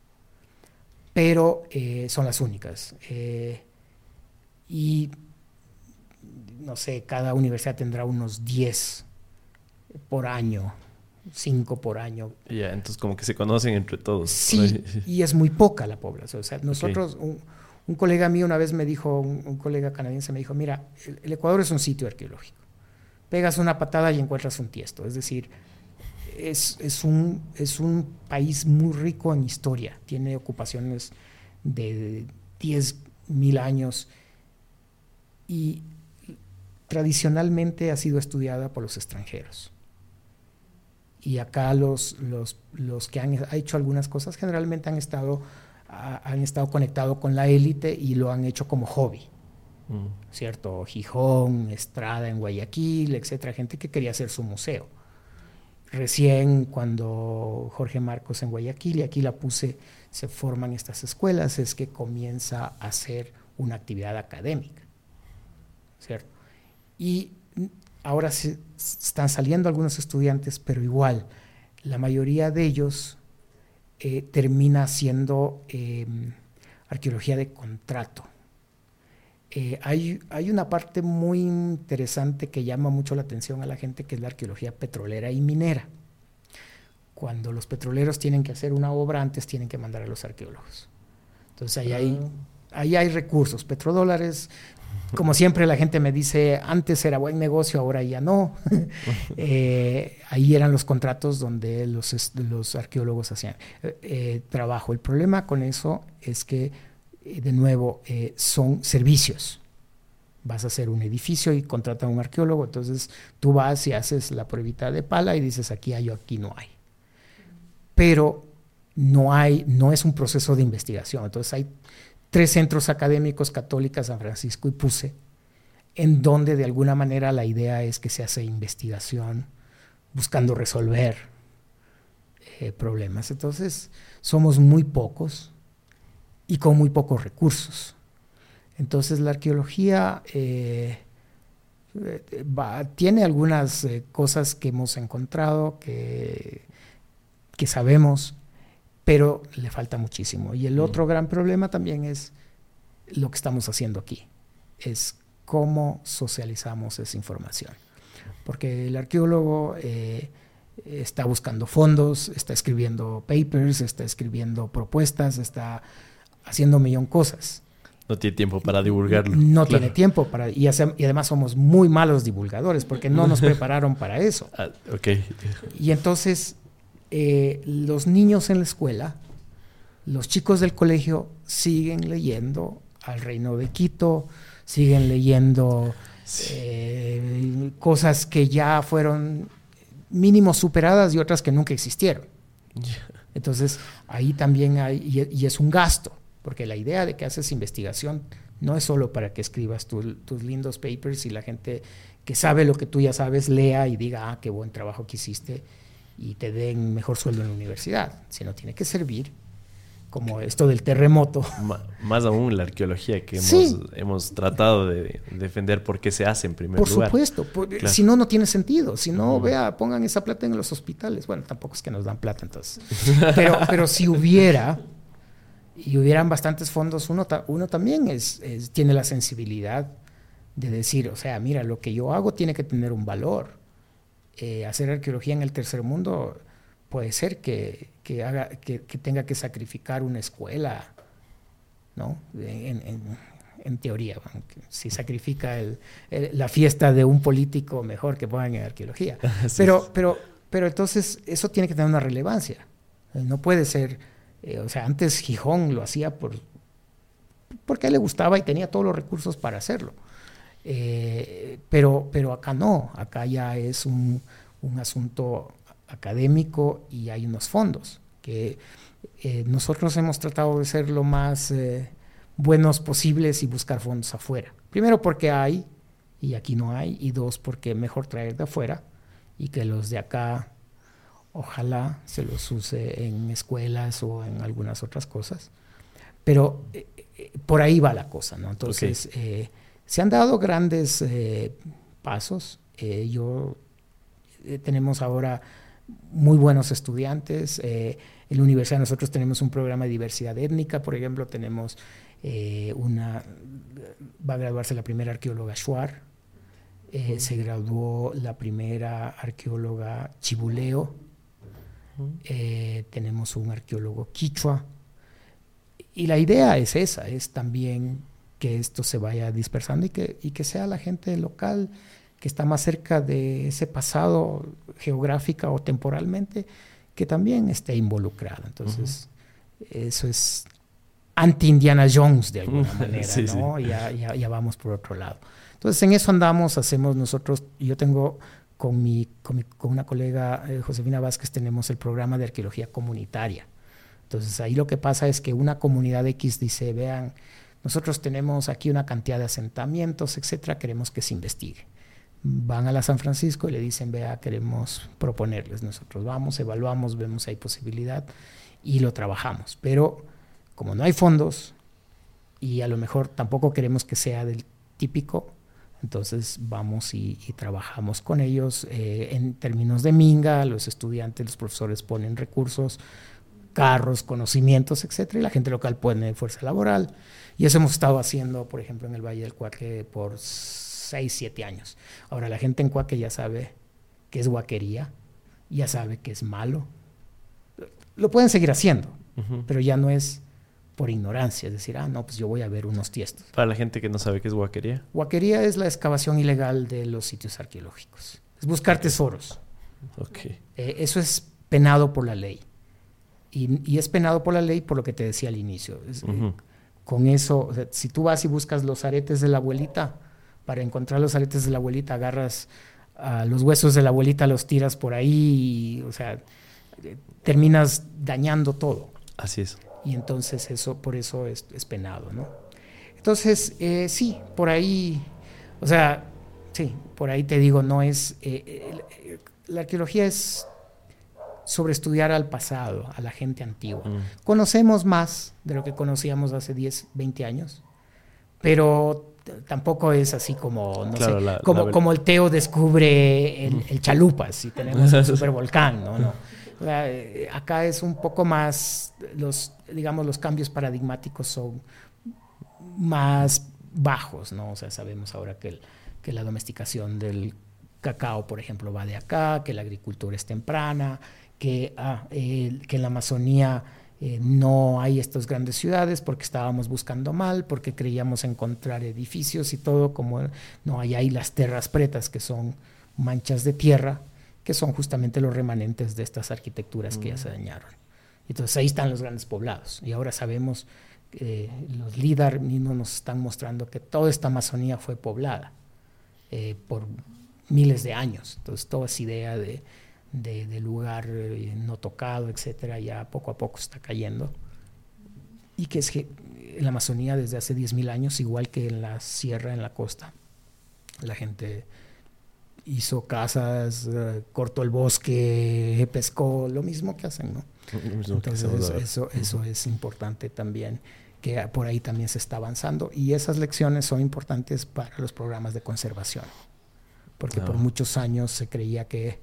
Pero eh, son las únicas. Eh, y no sé, cada universidad tendrá unos 10 por año, 5 por año. Ya, yeah, entonces como que se conocen entre todos. Sí, y es muy poca la población. O sea, nosotros, okay. un, un colega mío una vez me dijo, un, un colega canadiense me dijo, mira, el, el, Ecuador es un sitio arqueológico. Pegas una patada y encuentras un tiesto. Es decir, es, es, un, es un país muy rico en historia. Tiene ocupaciones de 10 mil años y tradicionalmente ha sido estudiada por los extranjeros. Y acá los, los, los que han hecho algunas cosas generalmente han estado han estado conectados con la élite y lo han hecho como hobby. mm. ¿cierto? Gijón, Estrada en Guayaquil, etcétera, gente que quería hacer su museo. Recién cuando Jorge Marcos en Guayaquil, y aquí la puse, se forman estas escuelas, es que comienza a hacer una actividad académica, ¿cierto? Y ahora se, están saliendo algunos estudiantes, pero igual, la mayoría de ellos eh, termina siendo em, arqueología de contrato. Eh, hay, hay, una parte muy interesante que llama mucho la atención a la gente, que es la arqueología petrolera y minera. Cuando los petroleros tienen que hacer una obra, antes tienen que mandar a los arqueólogos. Entonces ahí hay, ah. ahí hay recursos, petrodólares, como siempre la gente me dice, antes era buen negocio, ahora ya no. (laughs) Eh, ahí eran los contratos donde los, los arqueólogos hacían eh, trabajo. El problema con eso es que, eh, de nuevo, son servicios. Vas a hacer un edificio y contrata a un arqueólogo, entonces tú vas y haces la pruebita de pala y dices, aquí hay o aquí no hay. Pero no hay, no es un proceso de investigación. Entonces hay tres centros académicos católicas, San Francisco y Puse, en donde de alguna manera la idea es que se hace investigación buscando resolver eh, problemas. Entonces, somos muy pocos y con muy pocos recursos. Entonces, la arqueología eh, tiene algunas eh, cosas que hemos encontrado, que, que sabemos, pero le falta muchísimo. Y el otro gran problema también es lo que estamos haciendo aquí, es cómo socializamos esa información. Porque el arqueólogo eh, está buscando fondos, está escribiendo papers, está escribiendo propuestas, está haciendo un millón cosas. No tiene tiempo para divulgarlo. No tiene tiempo para... Y, y, además somos muy malos divulgadores porque no nos (laughs) prepararon para eso. Ah, Y entonces eh, los niños en la escuela, los chicos del colegio siguen leyendo al Reino de Quito, siguen leyendo eh, cosas que ya fueron mínimo superadas y otras que nunca existieron. Entonces, ahí también hay, y, es un gasto, porque la idea de que haces investigación no es solo para que escribas tus lindos papers y la gente que sabe lo que tú ya sabes lea y diga, ah, qué buen trabajo que hiciste y te den mejor sueldo en la universidad, sino tiene que servir como esto del terremoto. más aún la arqueología que hemos, hemos, tratado de defender por qué se hace en primer lugar. Por supuesto, si no, no tiene sentido. Si no, vea, pongan esa plata en los hospitales. Bueno, tampoco es que nos dan plata entonces. Pero, pero si hubiera, y hubieran bastantes fondos, uno, uno también es, tiene la sensibilidad de decir, o sea, mira, lo que yo hago tiene que tener un valor eh, hacer arqueología en el tercer mundo puede ser que, haga, que, tenga que sacrificar una escuela, ¿no? En, teoría, si sacrifica la fiesta de un político, mejor que pongan en arqueología. (laughs) pero, pero, pero entonces eso tiene que tener una relevancia. No puede ser, eh, o sea, antes Gijón lo hacía por, porque a él le gustaba y tenía todos los recursos para hacerlo. Eh, pero, pero acá no, acá ya es un, asunto académico y hay unos fondos que eh, nosotros hemos tratado de ser lo más eh, buenos posibles y buscar fondos afuera. Primero porque hay y aquí no hay, y dos porque mejor traer de afuera y que los de acá ojalá se los use en escuelas o en algunas otras cosas. Pero por ahí va la cosa, ¿no? Entonces, se han dado grandes eh, pasos. Eh, yo eh, tenemos ahora muy buenos estudiantes. en la universidad nosotros tenemos un programa de diversidad étnica, por ejemplo, tenemos una, va a graduarse la primera arqueóloga Shuar, se graduó la primera arqueóloga Chibuleo, tenemos un arqueólogo Quichua, y la idea es esa, es también que esto se vaya dispersando y que, y que sea la gente local que está más cerca de ese pasado geográfica o temporalmente, que también esté involucrada. Entonces, eso es anti-Indiana Jones de alguna (laughs) manera, ¿no? Ya, ya, vamos por otro lado. Entonces, en eso andamos, hacemos nosotros, yo tengo con, mi, con, una colega, eh, Josefina Vázquez, tenemos el programa de arqueología comunitaria. Entonces, ahí lo que pasa es que una comunidad X dice, vean, nosotros tenemos aquí una cantidad de asentamientos, etcétera, queremos que se investigue. Van a la San Francisco y le dicen, vea, queremos proponerles. Nosotros vamos, evaluamos, vemos si hay posibilidad y lo trabajamos. Pero como no hay fondos y a lo mejor tampoco queremos que sea del típico, entonces vamos y, trabajamos con ellos eh, en términos de minga, los estudiantes, los profesores ponen recursos, carros, conocimientos, etcétera, y la gente local pone fuerza laboral. Y eso hemos estado haciendo, por ejemplo, en el Valle del Cuaque por 6, 7 años. Ahora la gente en Cuaque ya sabe que es guaquería, ya sabe que es malo. Lo pueden seguir haciendo, pero ya no es por ignorancia, es decir, ah, no, pues yo voy a ver unos tiestos. Para la gente que no sabe qué es guaquería. Guaquería es la excavación ilegal de los sitios arqueológicos. Es buscar tesoros. Okay. Eh, eso es penado por la ley. Y, es penado por la ley por lo que te decía al inicio. Eh, con eso, si tú vas y buscas los aretes de la abuelita, para encontrar los aretes de la abuelita, agarras los huesos de la abuelita, los tiras por ahí, y, o sea, eh, terminas dañando todo. Así es y entonces eso por eso es, penado, ¿no? Entonces, eh, sí, por ahí, o sea, sí, por ahí te digo, no es, eh, la arqueología es sobre estudiar al pasado, a la gente antigua. Mm. Conocemos más de lo que conocíamos hace 10, 20 años, pero tampoco es así como, no sé, como, como el Teo descubre el, el Chalupas y tenemos (laughs) el supervolcán, ¿no? no eh, acá es un poco más, los, digamos, los cambios paradigmáticos son más bajos, ¿no? O sea, sabemos ahora que, que la domesticación del cacao, por ejemplo, va de acá, que la agricultura es temprana, que, ah, que en la Amazonía eh, no hay estas grandes ciudades porque estábamos buscando mal, porque creíamos encontrar edificios y todo, como no hay ahí las terras pretas, que son manchas de tierra, que son justamente los remanentes de estas arquitecturas que ya se mm. dañaron. Entonces ahí están los grandes poblados. Y ahora sabemos, que los LIDAR mismos nos están mostrando que toda esta Amazonía fue poblada eh, por miles de años. Entonces toda esa idea de, de, lugar eh, no tocado, etcétera, ya poco a poco está cayendo. Y que es que en la Amazonía desde hace 10.000 años, igual que en la sierra, en la costa, la gente hizo casas, eh, cortó el bosque, pescó, lo mismo que hacen, ¿no? Entonces eso, eso es importante también, que por ahí también se está avanzando. Y esas lecciones son importantes para los programas de conservación, porque por muchos años se creía que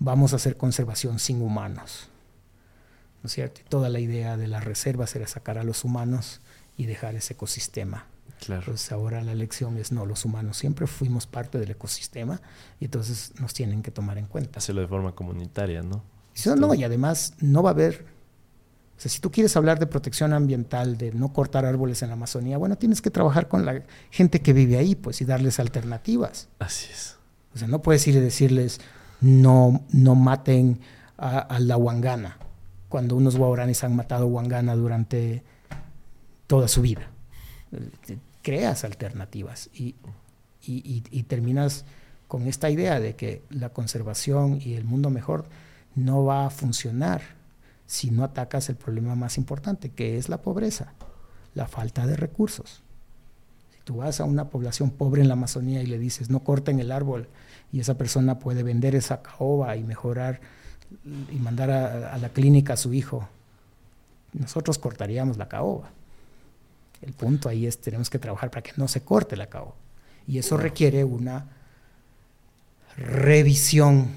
vamos a hacer conservación sin humanos, ¿no es cierto? Y toda la idea de las reservas era sacar a los humanos y dejar ese ecosistema Claro. Entonces ahora la lección es no, los humanos siempre fuimos parte del ecosistema y entonces nos tienen que tomar en cuenta. Hacerlo de forma comunitaria, ¿no? no, y además no va a haber, o sea, si tú quieres hablar de protección ambiental, de no cortar árboles en la Amazonía, bueno, tienes que trabajar con la gente que vive ahí, pues, y darles alternativas. Así es. O sea, no puedes ir y decirles, no, no maten a, la huangana, cuando unos guauranis han matado huangana durante toda su vida creas alternativas y, y, terminas con esta idea de que la conservación y el mundo mejor no va a funcionar si no atacas el problema más importante, que es la pobreza, la falta de recursos. Si tú vas a una población pobre en la Amazonía y le dices no corten el árbol y esa persona puede vender esa caoba y mejorar y mandar a, a la clínica a su hijo, nosotros cortaríamos la caoba el punto ahí es tenemos que trabajar para que no se corte la cabo. Y eso requiere una revisión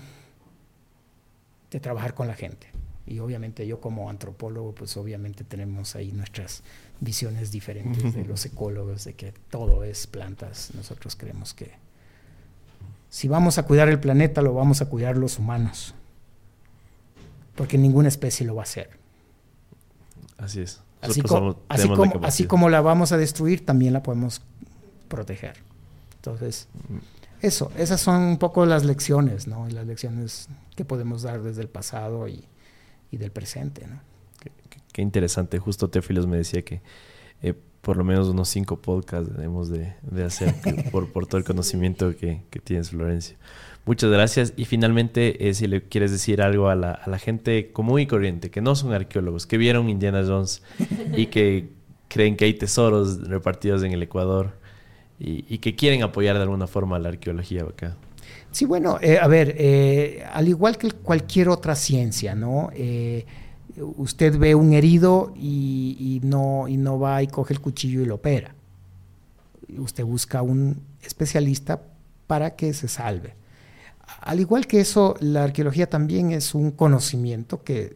de trabajar con la gente. Y obviamente yo como antropólogo, pues obviamente tenemos ahí nuestras visiones diferentes de los ecólogos, de que todo es plantas. Nosotros creemos que si vamos a cuidar el planeta, lo vamos a cuidar los humanos. Porque ninguna especie lo va a hacer. Así es. Así, así, como, la vamos a destruir, también la podemos proteger. Entonces, eso, esas son un poco las lecciones, ¿no? las lecciones que podemos dar desde el pasado y, del presente, ¿no? Qué, interesante. Justo Teófilos me decía que eh, por lo menos unos cinco podcasts debemos de, hacer (laughs) por, por, todo el conocimiento que, que tienes, Florencia. Muchas gracias. Y finalmente, eh, si le quieres decir algo a la, a la, gente común y corriente, que no son arqueólogos, que vieron Indiana Jones (laughs) y que creen que hay tesoros repartidos en el Ecuador y, que quieren apoyar de alguna forma la arqueología acá. Sí, bueno, eh, a ver, eh, al igual que cualquier otra ciencia, ¿no? Usted ve un herido y, no, y no va y coge el cuchillo y lo opera. Usted busca un especialista para que se salve. Al igual que eso, la arqueología también es un conocimiento que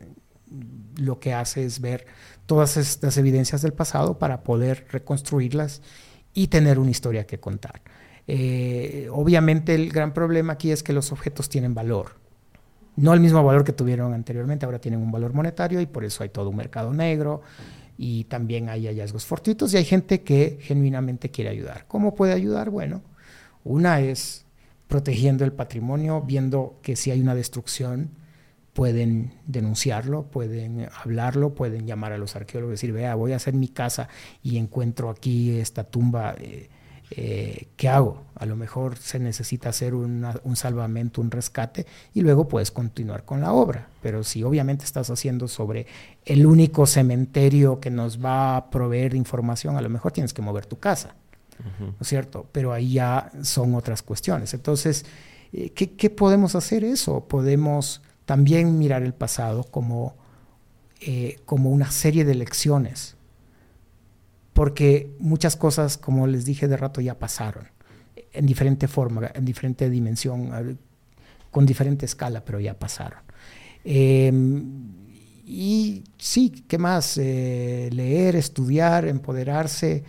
lo que hace es ver todas estas evidencias del pasado para poder reconstruirlas y tener una historia que contar. Eh, obviamente el gran problema aquí es que los objetos tienen valor. No el mismo valor que tuvieron anteriormente, ahora tienen un valor monetario y por eso hay todo un mercado negro y también hay hallazgos fortuitos y hay gente que genuinamente quiere ayudar. ¿Cómo puede ayudar? Bueno, una es protegiendo el patrimonio, viendo que si hay una destrucción, pueden denunciarlo, pueden hablarlo, pueden llamar a los arqueólogos y decir, vea, voy a hacer mi casa y encuentro aquí esta tumba, eh, eh, ¿qué hago? A lo mejor se necesita hacer un salvamento, un rescate y luego puedes continuar con la obra. Pero si obviamente estás haciendo sobre el único cementerio que nos va a proveer información, a lo mejor tienes que mover tu casa, ¿no es cierto? Pero ahí ya son otras cuestiones. Entonces, eh, ¿qué, ¿qué podemos hacer eso? Podemos también mirar el pasado como, eh, como una serie de lecciones, porque muchas cosas, como les dije de rato, ya pasaron, en diferente forma, en diferente dimensión, con diferente escala, pero ya pasaron. Em, y sí, ¿qué más? Eh, leer, estudiar, empoderarse.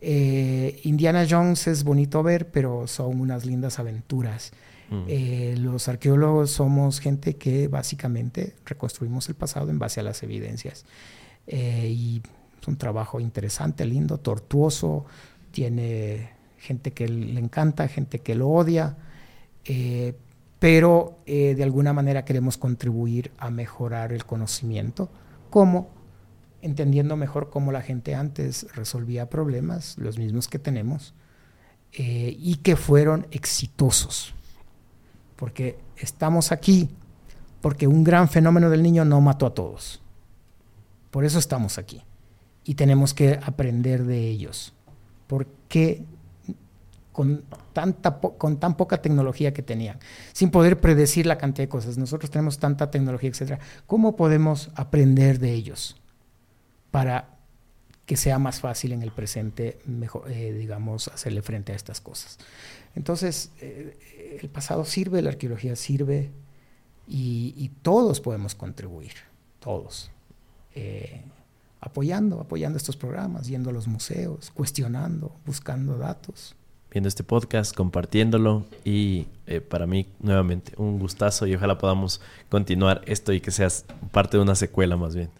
Eh, Indiana Jones es bonito ver, pero son unas lindas aventuras. Mm. Eh, los arqueólogos somos gente que básicamente reconstruimos el pasado en base a las evidencias. Eh, y es un trabajo interesante, lindo, tortuoso, tiene gente que le encanta, gente que lo odia, eh, pero de alguna manera queremos contribuir a mejorar el conocimiento, como entendiendo mejor cómo la gente antes resolvía problemas, los mismos que tenemos, y que fueron exitosos porque estamos aquí, porque un gran fenómeno del niño no mató a todos. Por eso estamos aquí. Y tenemos que aprender de ellos. Porque con, tanta con tan poca tecnología que tenían, sin poder predecir la cantidad de cosas, nosotros tenemos tanta tecnología, etcétera, ¿cómo podemos aprender de ellos para que sea más fácil en el presente, mejor, eh, digamos, hacerle frente a estas cosas? Entonces, eh, el pasado sirve, la arqueología sirve y, todos podemos contribuir, todos. Eh, apoyando, apoyando estos programas, yendo a los museos, cuestionando, buscando datos. Viendo este podcast, compartiéndolo y eh, para mí nuevamente un gustazo y ojalá podamos continuar esto y que seas parte de una secuela más bien.